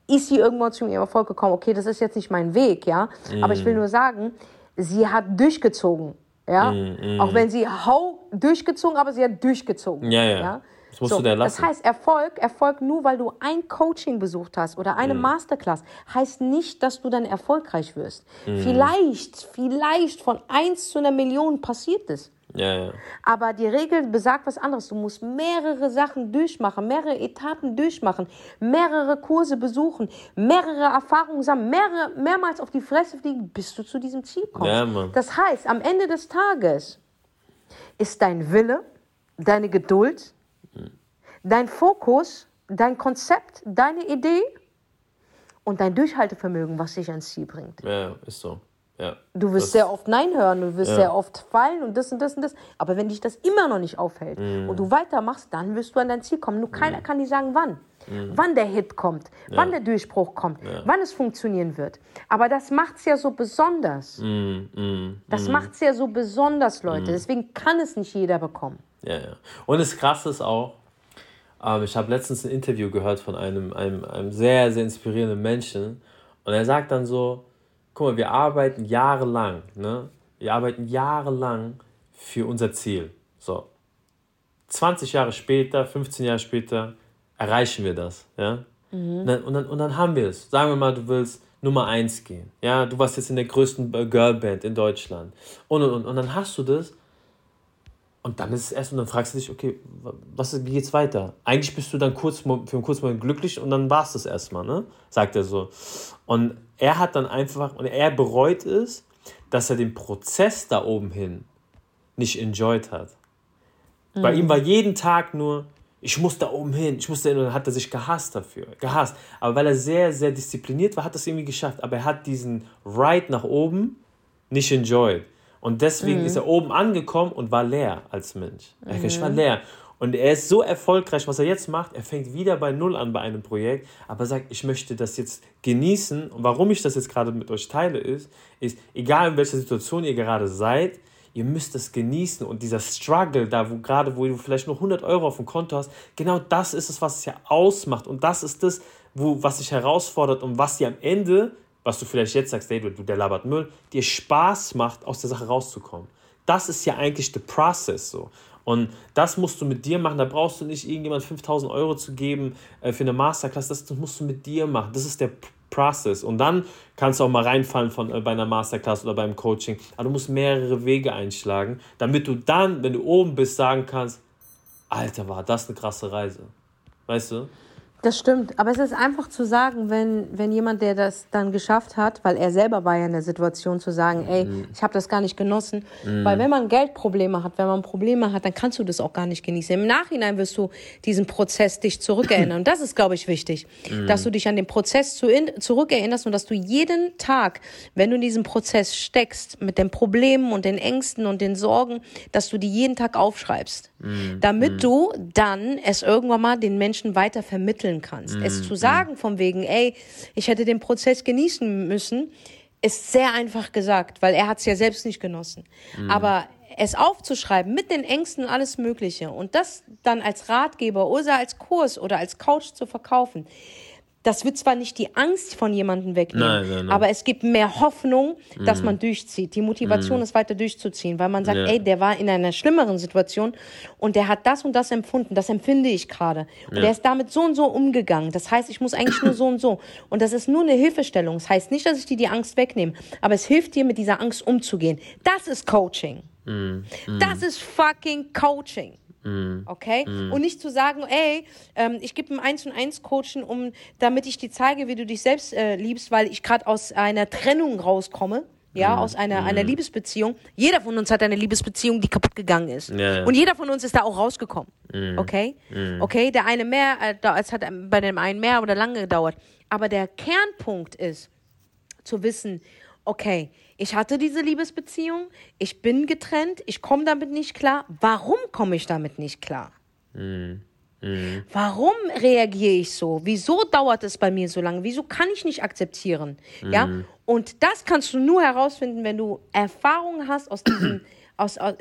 ist sie irgendwann zu ihrem Erfolg gekommen. Okay, das ist jetzt nicht mein Weg, ja. Aber ich will Mhm. nur sagen, sie hat durchgezogen. Ja, Mhm, auch wenn sie hau durchgezogen, aber sie hat durchgezogen. Ja, ja. Das musst du dir lassen. Das heißt, Erfolg, Erfolg nur, weil du ein Coaching besucht hast oder Mhm. eine Masterclass, heißt nicht, dass du dann erfolgreich wirst. Mhm. Vielleicht, vielleicht von eins zu einer Million passiert es. Ja, ja. Aber die Regel besagt was anderes. Du musst mehrere Sachen durchmachen, mehrere Etappen durchmachen, mehrere Kurse besuchen, mehrere Erfahrungen sammeln, mehrere, mehrmals auf die Fresse fliegen, bis du zu diesem Ziel kommst. Ja. Das heißt, am Ende des Tages ist dein Wille, deine Geduld, dein Fokus, dein Konzept, deine Idee und dein Durchhaltevermögen, was dich ans Ziel bringt. Ja, ist so. Ja. Du wirst sehr oft Nein hören, du wirst Ja. sehr oft fallen und das und das und das. Aber wenn dich das immer noch nicht aufhält Mhm. und du weitermachst, dann wirst du an dein Ziel kommen. Nur keiner kann dir sagen, wann. Mhm. Wann der Hit kommt, wann der Durchbruch kommt, wann es funktionieren wird. Aber das macht es ja so besonders. Mhm, mhm. Das macht es ja so besonders, Leute. Deswegen kann es nicht jeder bekommen. Ja, ja. Und das Krasse ist auch, ähm, ich habe letztens ein Interview gehört von einem, einem, einem sehr, sehr inspirierenden Menschen. Und er sagt dann so, guck mal, wir arbeiten jahrelang, ne? Wir arbeiten jahrelang für unser Ziel. So. 20 Jahre später, 15 Jahre später erreichen wir das, ja? Und, dann, und, dann, und dann haben wir es. Sagen wir mal, du willst Nummer 1 gehen. Ja, du warst jetzt in der größten äh, Girlband in Deutschland. Und, und, und, und dann hast du das und dann ist es erst und dann fragst du dich, okay, was, wie geht's weiter? Eigentlich bist du dann kurz, für einen kurzen Moment glücklich und dann war es das erstmal, ne? Sagt er so. Und er hat dann einfach, und er bereut es, dass er den Prozess da oben hin nicht enjoyed hat. Bei ihm war jeden Tag nur, ich muss da oben hin, ich muss da hin, und dann hat er sich gehasst dafür, gehasst. Aber weil er sehr, sehr diszipliniert war, hat er es irgendwie geschafft. Aber er hat diesen Ride nach oben nicht enjoyed. Und deswegen ist er oben angekommen und war leer als Mensch. Er Ich war leer. Und er ist so erfolgreich, was er jetzt macht. Er fängt wieder bei Null an bei einem Projekt, aber sagt, ich möchte das jetzt genießen. Und warum ich das jetzt gerade mit euch teile, ist, ist, egal in welcher Situation ihr gerade seid, ihr müsst das genießen. Und dieser Struggle, da wo gerade, wo du vielleicht nur 100 Euro auf dem Konto hast, genau das ist es, was es ja ausmacht. Und das ist das, wo, was dich herausfordert und was dir am Ende, was du vielleicht jetzt sagst, hey, du, der labert Müll, dir Spaß macht, aus der Sache rauszukommen. Das ist ja eigentlich der Prozess so. Und das musst du mit dir machen. Da brauchst du nicht irgendjemand 5000 Euro zu geben äh, für eine Masterclass. Das, musst du mit dir machen. Das ist der P- Prozess. Und dann kannst du auch mal reinfallen von, äh, bei einer Masterclass oder beim Coaching. Aber du musst mehrere Wege einschlagen, damit du dann, wenn du oben bist, sagen kannst, Alter, war das eine krasse Reise. Weißt du? Das stimmt, aber es ist einfach zu sagen, wenn, wenn jemand, der das dann geschafft hat, weil er selber war ja in der Situation zu sagen, ey, ich habe das gar nicht genossen, weil wenn man Geldprobleme hat, wenn man Probleme hat, dann kannst du das auch gar nicht genießen. Im Nachhinein wirst du diesen Prozess dich zurückerinnern. Und das ist, glaube ich, wichtig, dass du dich an den Prozess zu in, zurückerinnerst und dass du jeden Tag, wenn du in diesem Prozess steckst, mit den Problemen und den Ängsten und den Sorgen, dass du die jeden Tag aufschreibst, damit du dann es irgendwann mal den Menschen weiter vermitteln kannst. Es zu sagen von wegen, ey, ich hätte den Prozess genießen müssen, ist sehr einfach gesagt, weil er hat es ja selbst nicht genossen. Aber es aufzuschreiben mit den Ängsten alles Mögliche und das dann als Ratgeber oder als Kurs oder als Couch zu verkaufen, das wird zwar nicht die Angst von jemandem wegnehmen, Nein, nein, nein. aber es gibt mehr Hoffnung, dass man durchzieht. Die Motivation ist weiter durchzuziehen, weil man sagt, Ja. ey, der war in einer schlimmeren Situation und der hat das und das empfunden, das empfinde ich gerade. Und der ist damit so und so umgegangen. Das heißt, ich muss eigentlich nur so und so. Und das ist nur eine Hilfestellung. Das heißt nicht, dass ich dir die Angst wegnehme, aber es hilft dir, mit dieser Angst umzugehen. Das ist Coaching. Das ist fucking Coaching. Okay? Und nicht zu sagen, ey, ähm, ich gebe ein 1 und 1 Coaching, um, damit ich dir zeige, wie du dich selbst äh, liebst, weil ich gerade aus einer Trennung rauskomme. Ja, aus einer, einer Liebesbeziehung. Jeder von uns hat eine Liebesbeziehung, die kaputt gegangen ist. Ja, ja. Und jeder von uns ist da auch rausgekommen. Okay? Okay, der eine mehr, äh, es hat bei dem einen mehr oder lange gedauert. Aber der Kernpunkt ist, zu wissen, okay, ich hatte diese Liebesbeziehung, ich bin getrennt, ich komme damit nicht klar. Warum komme ich damit nicht klar? Warum reagiere ich so? Wieso dauert es bei mir so lange? Wieso kann ich nicht akzeptieren? Ja? Und das kannst du nur herausfinden, wenn du Erfahrungen hast aus diesem, aus, aus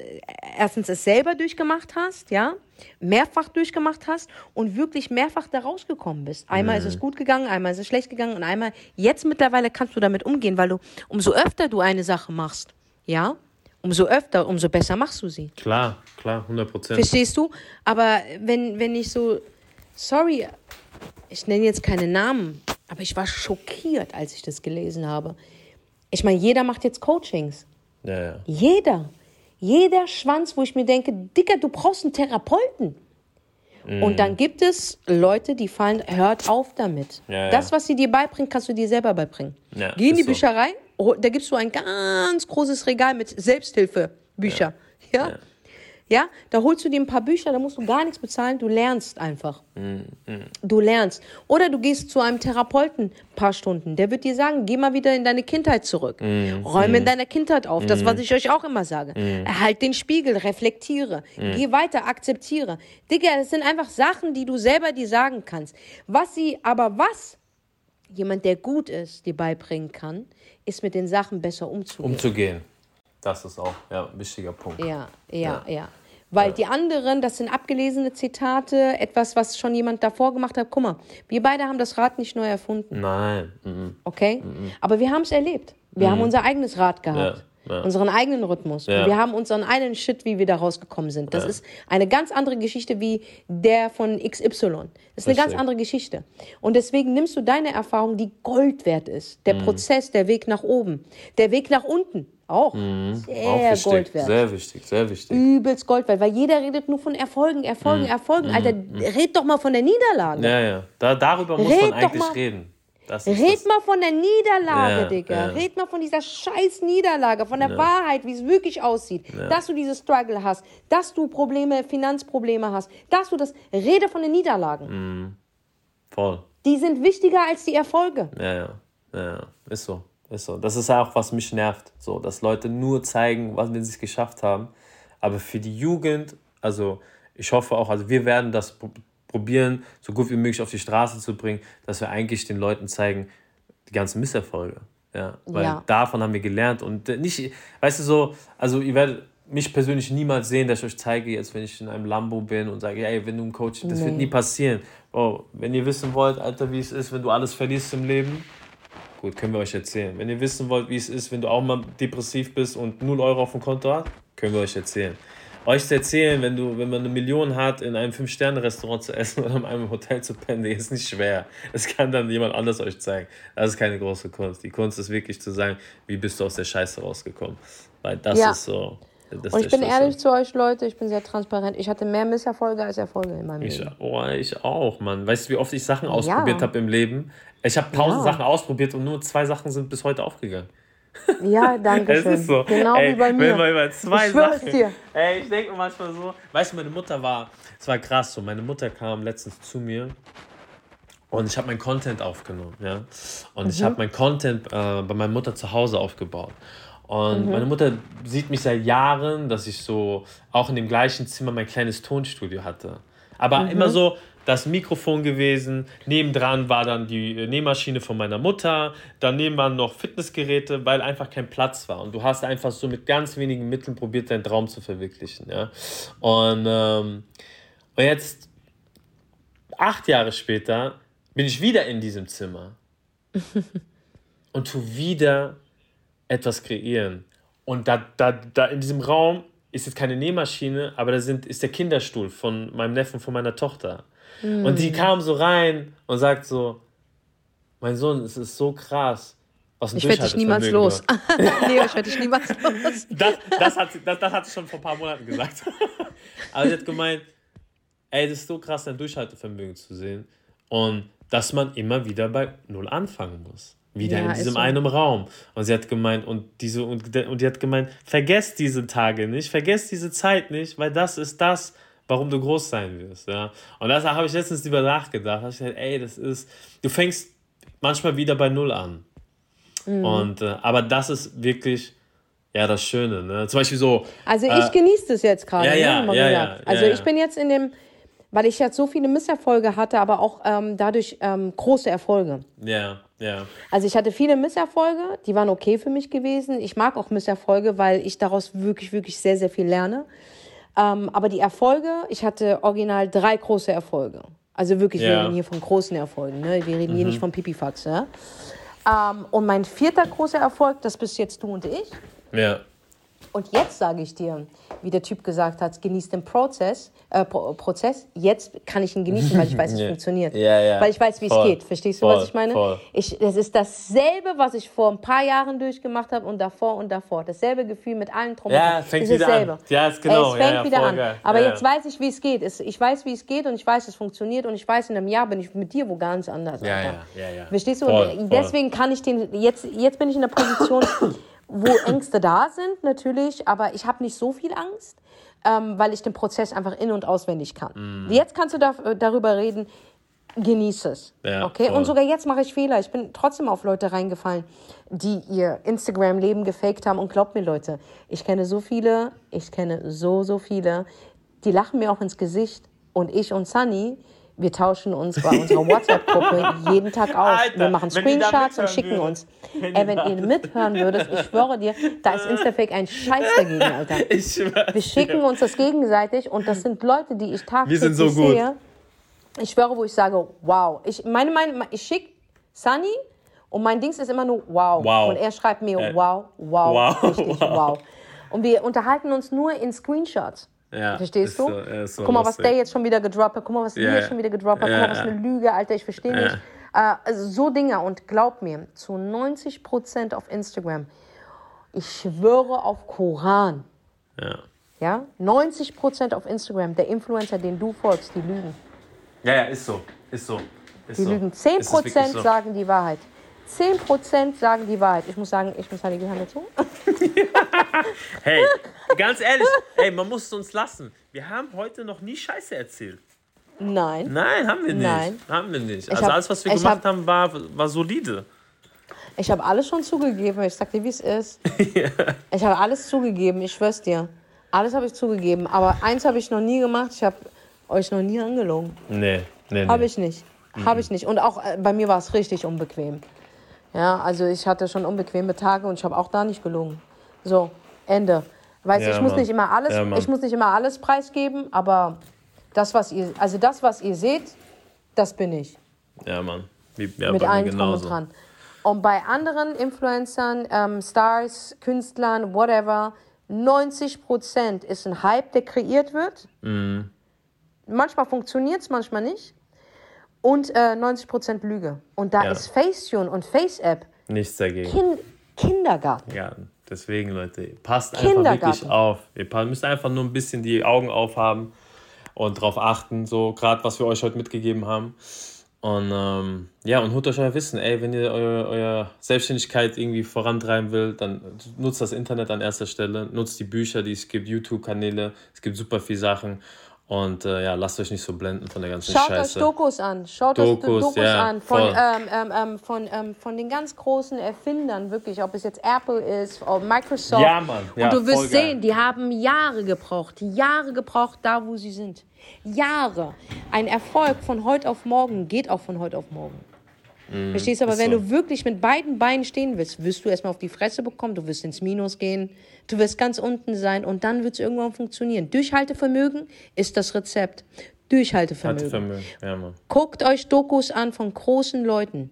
erstens es selber durchgemacht hast, ja, mehrfach durchgemacht hast und wirklich mehrfach da rausgekommen bist. Einmal ist es gut gegangen, einmal ist es schlecht gegangen und einmal jetzt mittlerweile kannst du damit umgehen, weil du umso öfter du eine Sache machst, ja, umso öfter, umso besser machst du sie. Klar, klar, 100 Prozent. Verstehst du? Aber wenn, wenn ich so, sorry, ich nenne jetzt keine Namen, aber ich war schockiert, als ich das gelesen habe. Ich meine, jeder macht jetzt Coachings. Ja, ja. Jeder. Jeder Schwanz, wo ich mir denke, Dicker, du brauchst einen Therapeuten. Und dann gibt es Leute, die fallen, hört auf damit. Ja. Das, was sie dir beibringen, kannst du dir selber beibringen. Ja, Geh in die so. Bücherei, oh, da gibst du ein ganz großes Regal mit Selbsthilfebücher. Ja. Ja. da holst du dir ein paar Bücher, da musst du gar nichts bezahlen, du lernst einfach. Mhm, Du lernst. Oder du gehst zu einem Therapeuten ein paar Stunden. Der wird dir sagen, geh mal wieder in deine Kindheit zurück. Mhm, Räume in deiner Kindheit auf. Das, was ich euch auch immer sage. Erhalt den Spiegel, reflektiere. Mhm. Geh weiter, akzeptiere. Digga, das sind einfach Sachen, die du selber dir sagen kannst. Was sie, aber was jemand, der gut ist, dir beibringen kann, ist mit den Sachen besser umzugehen. Umzugehen. Das ist auch ja, ein wichtiger Punkt. Ja, ja, ja. Weil die anderen, das sind abgelesene Zitate, etwas, was schon jemand davor gemacht hat. Guck mal, wir beide haben das Rad nicht neu erfunden, Nein. mhm. okay? Aber wir haben es erlebt. Wir haben unser eigenes Rad gehabt. Ja, ja. Unseren eigenen Rhythmus. Ja. Und wir haben unseren eigenen Shit, wie wir da rausgekommen sind. Das ist eine ganz andere Geschichte wie der von XY. Das ist eine ganz Richtig. andere Geschichte. Und deswegen nimmst du deine Erfahrung, die Gold wert ist. Mhm. Der Prozess, der Weg nach oben. Der Weg nach unten. Auch. Sehr Mhm. Auch wichtig. Gold wert Sehr wichtig, sehr wichtig. übelst Gold wert, weil jeder redet nur von Erfolgen, Erfolgen, Erfolgen. Alter, red doch mal von der Niederlage. Ja, ja. Da, darüber muss Red man eigentlich mal- reden. Red mal von der Niederlage, Ja, Digga. ja. Red mal von dieser scheiß Niederlage, von der Wahrheit, wie es wirklich aussieht. Dass du diese Struggle hast, dass du Probleme, Finanzprobleme hast, dass du das. Rede von den Niederlagen. Mhm. Voll. Die sind wichtiger als die Erfolge. Ja, ja, ja, ja. Ist so. Ist so. Das ist auch, was mich nervt. So, dass Leute nur zeigen, was wenn sie es geschafft haben. Aber für die Jugend, also ich hoffe auch, also wir werden das probieren, so gut wie möglich auf die Straße zu bringen, dass wir eigentlich den Leuten zeigen, die ganzen Misserfolge. Ja, weil Ja. davon haben wir gelernt und äh, nicht, weißt du so, also ihr werdet mich persönlich niemals sehen, dass ich euch zeige, jetzt wenn ich in einem Lambo bin und sage, ey, wenn du ein Coach, das wird Nee. nie passieren. Oh, wenn ihr wissen wollt, Alter, wie es ist, wenn du alles verlierst im Leben, gut, können wir euch erzählen. Wenn ihr wissen wollt, wie es ist, wenn du auch mal depressiv bist und 0 Euro auf dem Konto hast, können wir euch erzählen. Euch zu erzählen, wenn, du, wenn man eine Million hat, in einem Fünf-Sterne-Restaurant zu essen [laughs] oder in einem Hotel zu pennen, ist nicht schwer. Das kann dann jemand anders euch zeigen. Das ist keine große Kunst. Die Kunst ist wirklich zu sagen, wie bist du aus der Scheiße rausgekommen. Weil das Ja. ist so. Das Und ich bin Schlüssel. ehrlich zu euch, Leute, ich bin sehr transparent. Ich hatte mehr Misserfolge als Erfolge in meinem Ich, Leben. oh, ich auch, Mann. Weißt du, wie oft ich Sachen ausprobiert habe im Leben? Ich habe tausend Ja. Sachen ausprobiert und nur zwei Sachen sind bis heute aufgegangen. Ja, danke Es schön. ist so. Genau ey, wie bei mir. Wenn man über zwei Ich Sachen. dir. Ey, ich denke mir manchmal so. Weißt du, meine Mutter war. Es war krass so. Meine Mutter kam letztens zu mir und ich habe mein Content aufgenommen. Ja? Und ich Mhm. habe mein Content äh, bei meiner Mutter zu Hause aufgebaut. Mhm. Und meine Mutter sieht mich seit Jahren, dass ich so auch in dem gleichen Zimmer mein kleines Tonstudio hatte. Aber Mhm. immer so das Mikrofon gewesen, nebendran war dann die äh, Nähmaschine von meiner Mutter, daneben waren noch Fitnessgeräte, weil einfach kein Platz war. Und du hast einfach so mit ganz wenigen Mitteln probiert, deinen Traum zu verwirklichen. Ja? Und, ähm, und jetzt, acht Jahre später, bin ich wieder in diesem Zimmer [laughs] und tu wieder etwas kreieren. Und da, da, da in diesem Raum ist jetzt keine Nähmaschine, aber da sind, ist der Kinderstuhl von meinem Neffen, von meiner Tochter. Und die kam so rein und sagt so, mein Sohn, es ist so krass, was ein Ich werde dich niemals los. [laughs] Nee, ich werde dich niemals los. [laughs] das, das, hat, sie- das, das hat sie schon vor ein paar Monaten gesagt. [laughs] Aber sie hat gemeint, ey, das ist so krass, dein Durchhaltevermögen zu sehen. Und dass man immer wieder bei Null anfangen muss. Wieder Ja, in diesem so. einen Raum. Und sie hat gemeint, und diese, und, und die hat gemeint, vergesst diese Tage nicht, vergesst diese Zeit nicht, weil das ist das, warum du groß sein wirst. Ja? Und da habe ich letztens drüber nachgedacht. Da ich gesagt, ey, das ist, du fängst manchmal wieder bei Null an. Mhm. Und, äh, aber das ist wirklich, ja, das Schöne. Ne? Zum Beispiel so, Also Äh, ich genieße das jetzt gerade. ja, ja, ne, ja, ja, also ja, ich bin jetzt in dem, weil ich jetzt so viele Misserfolge hatte, aber auch ähm, dadurch ähm, große Erfolge. ja, ja, Also ich hatte viele Misserfolge, die waren okay für mich gewesen. Ich mag auch Misserfolge, weil ich daraus wirklich, wirklich sehr, sehr viel lerne. Ähm, aber die Erfolge, ich hatte original drei große Erfolge. Also wirklich, wir Ja. reden hier von großen Erfolgen. Ne? Wir reden hier nicht von Pipifax. Ja? Ähm, und mein vierter großer Erfolg, das bist jetzt du und ich. ja. Und jetzt sage ich dir, wie der Typ gesagt hat, genieß den Prozess, äh, Pro Prozess. Jetzt kann ich ihn genießen, weil ich [laughs] weiß, es Ja. funktioniert. Ja, ja. Weil ich weiß, wie es geht. Verstehst du, Voll, was ich meine? voll. Ich, das ist dasselbe, was ich vor ein paar Jahren durchgemacht habe und davor und davor. Dasselbe Gefühl mit allen und Ja, fängt ist wieder dasselbe. an. Ja, ist genau. Es Ja, fängt ja, wieder voll an. geil. Aber Ja, jetzt ja. weiß ich, wie es geht. Ich weiß, wie es geht und ich weiß, es funktioniert und ich weiß, in einem Jahr bin ich mit dir wo ganz anders. Ja, ja, ja, ja. Verstehst du? Voll. deswegen kann ich den, jetzt, jetzt bin ich in der Position, wo Ängste da sind, natürlich, aber ich habe nicht so viel Angst, ähm, weil ich den Prozess einfach in- und auswendig kann. Mm. Jetzt kannst du da, darüber reden, genieß es. Ja, okay? voll. Und sogar jetzt mache ich Fehler. Ich bin trotzdem auf Leute reingefallen, die ihr Instagram-Leben gefaked haben. Und glaubt mir, Leute, ich kenne so viele, ich kenne so, so viele, die lachen mir auch ins Gesicht. Und ich und Sunny, wir tauschen uns bei unserer WhatsApp-Gruppe [laughs] jeden Tag aus. Alter, wir machen Screenshots und schicken würden. uns. Wenn Ey, wenn ihr mithören würdet, ich schwöre dir, da ist Instafake ein Scheiß dagegen, [laughs] Alter. Wir schicken uns das gegenseitig und das sind Leute, die ich tagtäglich Wir sind so gut. sehe. Ich schwöre, wo ich sage, wow. Ich meine, meine, ich schicke Sunny und mein Dings ist immer nur wow. Wow. Und er schreibt mir Äh, wow, wow, wow, richtig, wow. wow. Und wir unterhalten uns nur in Screenshots. Ja, Verstehst ist du? so- ist so Guck mal, was der jetzt schon wieder gedroppt hat. Guck mal, was hier ja. schon wieder gedroppt hat. Guck Ja, mal, was eine Lüge, Alter. Ich verstehe Ja. nicht. Äh, also so Dinge. Und glaub mir, zu 90% auf Instagram, ich schwöre auf Koran, Ja. ja, 90% auf Instagram, der Influencer, den du folgst, die lügen. ja, ja, ist so. Ist so. Ist Die so. lügen. Ist es wirklich 10% so? sagen die Wahrheit. 10% sagen die Wahrheit. Ich muss sagen, ich muss sagen, die gehören dazu. [laughs] Hey, ganz ehrlich, [laughs] ey, man muss es uns lassen. Wir haben heute noch nie Scheiße erzählt. Nein. Nein, haben wir nicht. Nein. Haben wir nicht. Also hab- alles, was wir gemacht hab- haben, war, war solide. Ich habe alles schon zugegeben. Ich sag dir, wie es ist. [laughs] Ich habe alles zugegeben. Ich schwör's dir. Alles habe ich zugegeben. Aber eins habe ich noch nie gemacht. Ich habe euch noch nie angelogen. Nee, nee, nee. Habe ich nicht. Habe ich nicht. Und auch äh, bei mir war es richtig unbequem. Ja, also ich hatte schon unbequeme Tage und ich habe auch da nicht gelogen. So, Ende. Weißt du, Ja, ich muss Mann. nicht immer alles, Ja, ich muss nicht immer alles preisgeben, aber das, was ihr, also das, was ihr seht, das bin ich. Ja, Mann. Wie, ja, mit bei mir allen genauso. dran. Und bei anderen Influencern, ähm, Stars, Künstlern, whatever, 90% ist ein Hype, der kreiert wird. Mhm. Manchmal funktioniert es, manchmal nicht. Und äh, 90% Lüge. Und da Ja. ist Facetune und FaceApp Nichts dagegen. kind Kindergarten. Ja, deswegen, Leute, passt einfach wirklich auf. Ihr müsst einfach nur ein bisschen die Augen aufhaben und drauf achten, so gerade was wir euch heute mitgegeben haben. Und ähm, ja, und holt euch euer Wissen. Ey, wenn ihr eure, eure Selbstständigkeit irgendwie vorantreiben will, dann nutzt das Internet an erster Stelle, nutzt die Bücher, die es gibt, YouTube-Kanäle, es gibt super viele Sachen. Und äh, ja, lasst euch nicht so blenden von der ganzen Schaut Scheiße. euch Dokus an. Schaut Dokus, euch Dokus ja, an von, ähm, ähm, ähm, von, ähm, von den ganz großen Erfindern, wirklich, ob es jetzt Apple ist, oder Microsoft. Ja, Mann. Ja, Und du wirst geil. sehen, die haben Jahre gebraucht, Jahre gebraucht, da wo sie sind. Jahre. Ein Erfolg von heute auf morgen geht auch von heute auf morgen. Verstehst du? Aber wenn so. du wirklich mit beiden Beinen stehen willst, wirst du erstmal auf die Fresse bekommen, du wirst ins Minus gehen, du wirst ganz unten sein und dann wird es irgendwann funktionieren. Durchhaltevermögen ist das Rezept. Durchhaltevermögen. Haltevermögen. Ja. Guckt euch Dokus an von großen Leuten.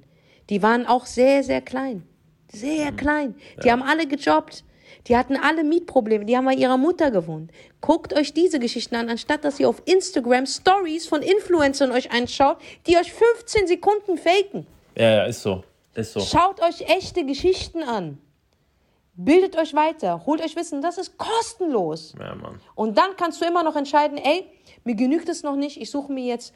Die waren auch sehr, sehr klein. Sehr Mhm. klein. Die haben alle gejobbt. Die hatten alle Mietprobleme. Die haben bei ihrer Mutter gewohnt. Guckt euch diese Geschichten an, anstatt dass ihr auf Instagram Stories von Influencern euch anschaut, die euch 15 Sekunden faken. Ja, ja, ist so. Ist so. Schaut euch echte Geschichten an. Bildet euch weiter, holt euch Wissen, das ist kostenlos. Ja, Mann. Und dann kannst du immer noch entscheiden, ey, mir genügt es noch nicht, ich suche mir jetzt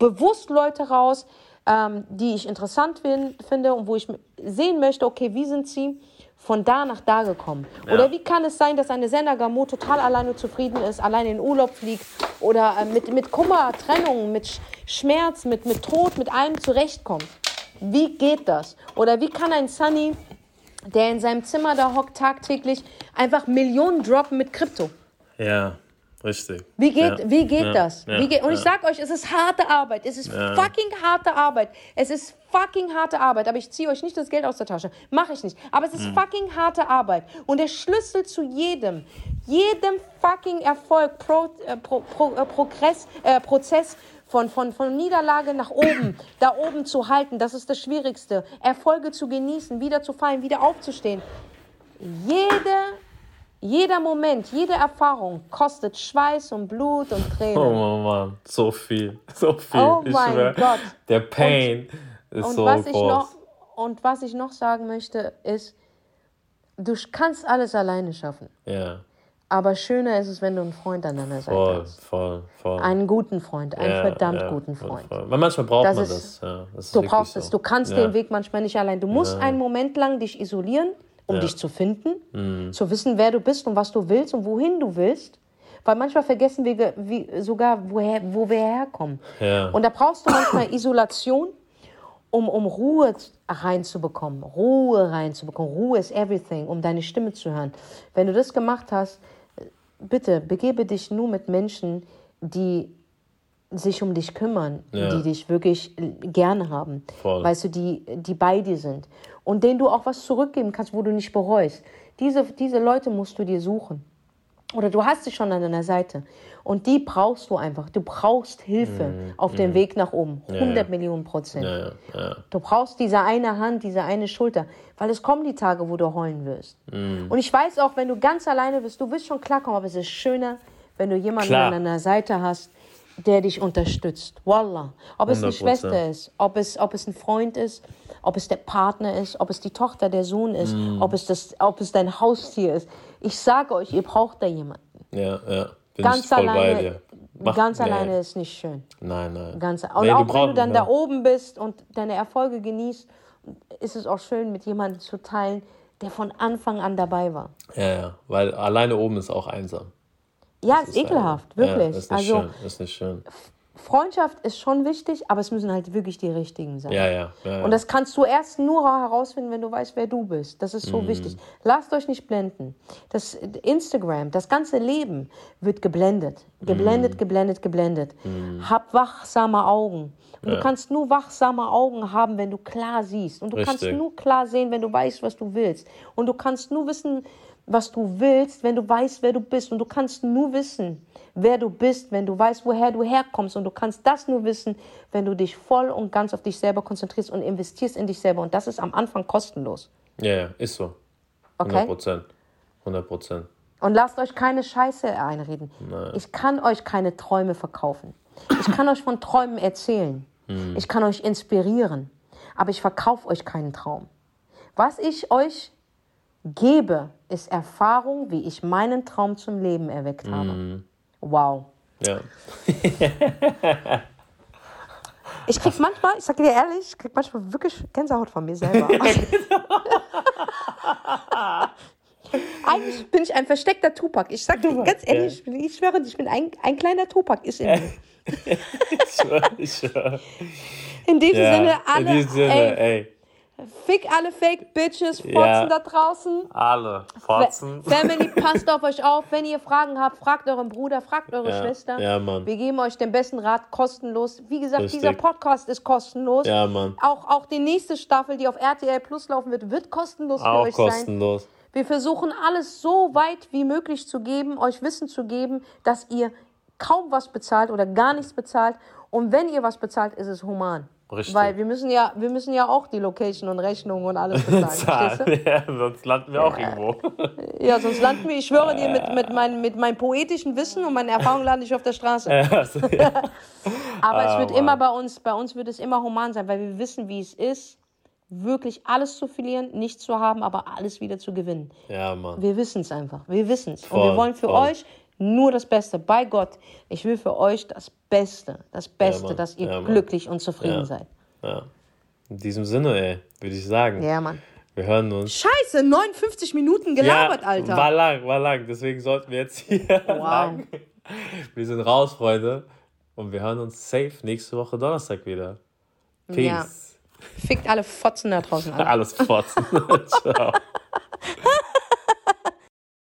bewusst Leute raus, ähm, die ich interessant fin finde und wo ich sehen möchte, okay, wie sind sie von da nach da gekommen? Ja. Oder wie kann es sein, dass eine Sender Gamo total alleine zufrieden ist, alleine in Urlaub fliegt oder äh, mit, mit Kummer, Trennung, mit Sch Schmerz, mit, mit Tod, mit allem zurechtkommt? Wie geht das? Oder wie kann ein Sunny, der in seinem Zimmer da hockt tagtäglich, einfach Millionen droppen mit Krypto? Ja, richtig. Wie geht, ja. wie geht ja. das? Ja. Wie geht, und ich sag euch, es ist harte Arbeit. Es ist fucking harte Arbeit. Es ist fucking harte Arbeit. Aber ich ziehe euch nicht das Geld aus der Tasche. Mache ich nicht. Aber es ist Mhm. fucking harte Arbeit. Und der Schlüssel zu jedem, jedem fucking Erfolg, Pro, äh, Pro, Pro, äh, Progress, äh, Prozess von, von, von Niederlage nach oben, da oben zu halten, das ist das Schwierigste. Erfolge zu genießen, wieder zu fallen, wieder aufzustehen. Jede, jeder Moment, jede Erfahrung kostet Schweiß und Blut und Tränen. Oh Mann, so viel, so viel. Oh ich mein schwör, Gott. Der Pain ist und so was groß. ich noch und was ich noch sagen möchte ist, du kannst alles alleine schaffen. ja, Aber schöner ist es, wenn du einen Freund an deiner Seite voll, hast. voll, voll. Einen guten Freund, einen ja, verdammt ja, guten Freund. voll. Weil manchmal braucht Das man ist- das. Ja, das ist Du brauchst so. es. Du kannst den Weg manchmal nicht allein. Du musst einen Moment lang dich isolieren, um dich zu finden, Mhm. zu wissen, wer du bist und was du willst und wohin du willst. Weil manchmal vergessen wir wie, sogar, woher, wo wir herkommen. Und da brauchst du manchmal [coughs] Isolation, um, um Ruhe reinzubekommen. Ruhe reinzubekommen. Ruhe is everything, um deine Stimme zu hören. Wenn du das gemacht hast, bitte begebe dich nur mit Menschen, die sich um dich kümmern, Ja. die dich wirklich gerne haben. Voll. Weißt du, die, die bei dir sind. Und denen du auch was zurückgeben kannst, wo du nicht bereust. Diese, diese Leute musst du dir suchen. Oder du hast sie schon an deiner Seite. Und die brauchst du einfach. Du brauchst Hilfe auf dem Weg nach oben. 100 Millionen Prozent. Mhm. Ja, ja, ja. Du brauchst diese eine Hand, diese eine Schulter, weil es kommen die Tage, wo du heulen wirst. Mhm. Und ich weiß auch, wenn du ganz alleine bist, du wirst schon klarkommen, aber es ist schöner, wenn du jemanden Klar. an deiner Seite hast, der dich unterstützt. Wallah. Ob es eine 100%. Schwester ist, ob es, ob es ein Freund ist, ob es der Partner ist, ob es die Tochter, der Sohn ist, Mhm. ob, es das, ob es dein Haustier ist. Ich sage euch, ihr braucht da jemanden. ja, ja. Bin Ganz alleine, dir. Mach- ganz nee. alleine ist nicht schön. Nein, nein. Ganz, und Nee, auch wenn brauchst- du dann da ja. oben bist und deine Erfolge genießt, ist es auch schön, mit jemandem zu teilen, der von Anfang an dabei war. Ja, ja. Weil alleine oben ist auch einsam. Ja, Das ist ekelhaft, Ja, wirklich. ist nicht also schön. Ist nicht schön. Freundschaft ist schon wichtig, aber es müssen halt wirklich die richtigen sein. Ja, ja. ja. Und das kannst du erst nur herausfinden, wenn du weißt, wer du bist. Das ist Mhm. so wichtig. Lasst euch nicht blenden. Das Instagram, das ganze Leben wird geblendet. Mhm. Geblendet, geblendet, geblendet. Hab wachsame Augen. Und du kannst nur wachsame Augen haben, wenn du klar siehst. Und du kannst Richtig. nur klar sehen, wenn du weißt, was du willst. Und du kannst nur wissen, was du willst, wenn du weißt, wer du bist. Und du kannst nur wissen, wer du bist, wenn du weißt, woher du herkommst. Und du kannst das nur wissen, wenn du dich voll und ganz auf dich selber konzentrierst und investierst in dich selber. Und das ist am Anfang kostenlos. ja, ja, ist so. 100 Okay? Prozent. 100 Prozent. Und lasst euch keine Scheiße einreden. Ich kann euch keine Träume verkaufen. Ich kann euch von Träumen erzählen. Ich kann euch inspirieren. Aber ich verkaufe euch keinen Traum. Was ich euch gebe, ist Erfahrung, wie ich meinen Traum zum Leben erweckt habe. Wow. Ja. Ich krieg manchmal, ich sag dir ehrlich, ich krieg manchmal wirklich Gänsehaut von mir selber. [laughs] Eigentlich bin ich ein versteckter Tupac. Ich sag dir ganz ehrlich, ich, bin, ich schwöre, ich bin ein, ein kleiner Tupac ist in mir. [laughs] Ich schwör, ich schwör. In diesem Ja, Sinne, alle, in diesem Sinne, ey, ey. Fick alle Fake Bitches, Fotzen Ja. da draußen. Alle. Fotzen. Family, passt auf euch auf. Wenn ihr Fragen habt, fragt euren Bruder, fragt eure Ja. Schwester. Ja, Mann. Wir geben euch den besten Rat kostenlos. Wie gesagt, Richtig. dieser Podcast ist kostenlos. Ja, Mann. Auch, auch die nächste Staffel, die auf RTL Plus laufen wird, wird kostenlos für Auch euch sein. kostenlos. Wir versuchen alles so weit wie möglich zu geben, euch Wissen zu geben, dass ihr kaum was bezahlt oder gar nichts bezahlt. Und wenn ihr was bezahlt, ist es human. Richtig. Weil wir müssen ja, wir müssen ja auch die Location und Rechnung und alles bezahlen. [laughs] Ja, sonst landen wir auch irgendwo. [laughs] Ja, sonst landen wir, ich schwöre dir, mit, mit, mein, mit meinem poetischen Wissen und meiner Erfahrung lande ich auf der Straße. [laughs] Also, ja. Aber es Ah, wird Mann. immer bei uns, bei uns wird es immer human sein, weil wir wissen, wie es ist, wirklich alles zu verlieren, nichts zu haben, aber alles wieder zu gewinnen. Ja, Mann. Wir wissen es einfach. Wir wissen es. Und wir wollen für voll. euch nur das Beste. Bei Gott, ich will für euch das Beste. Das Beste, Mann. dass ihr Ja, glücklich und zufrieden Ja. seid. Ja. In diesem Sinne, ey, würde ich sagen. Ja, Mann. Wir hören uns. Scheiße, 59 Minuten gelabert, ja, Alter. War lang, war lang. Deswegen sollten wir jetzt hier lang. [laughs] Wir sind raus, Freunde. Und wir hören uns safe nächste Woche Donnerstag wieder. Peace. Ja. Fickt alle Fotzen da draußen an. [laughs] Alles fotzen. [laughs] Ciao.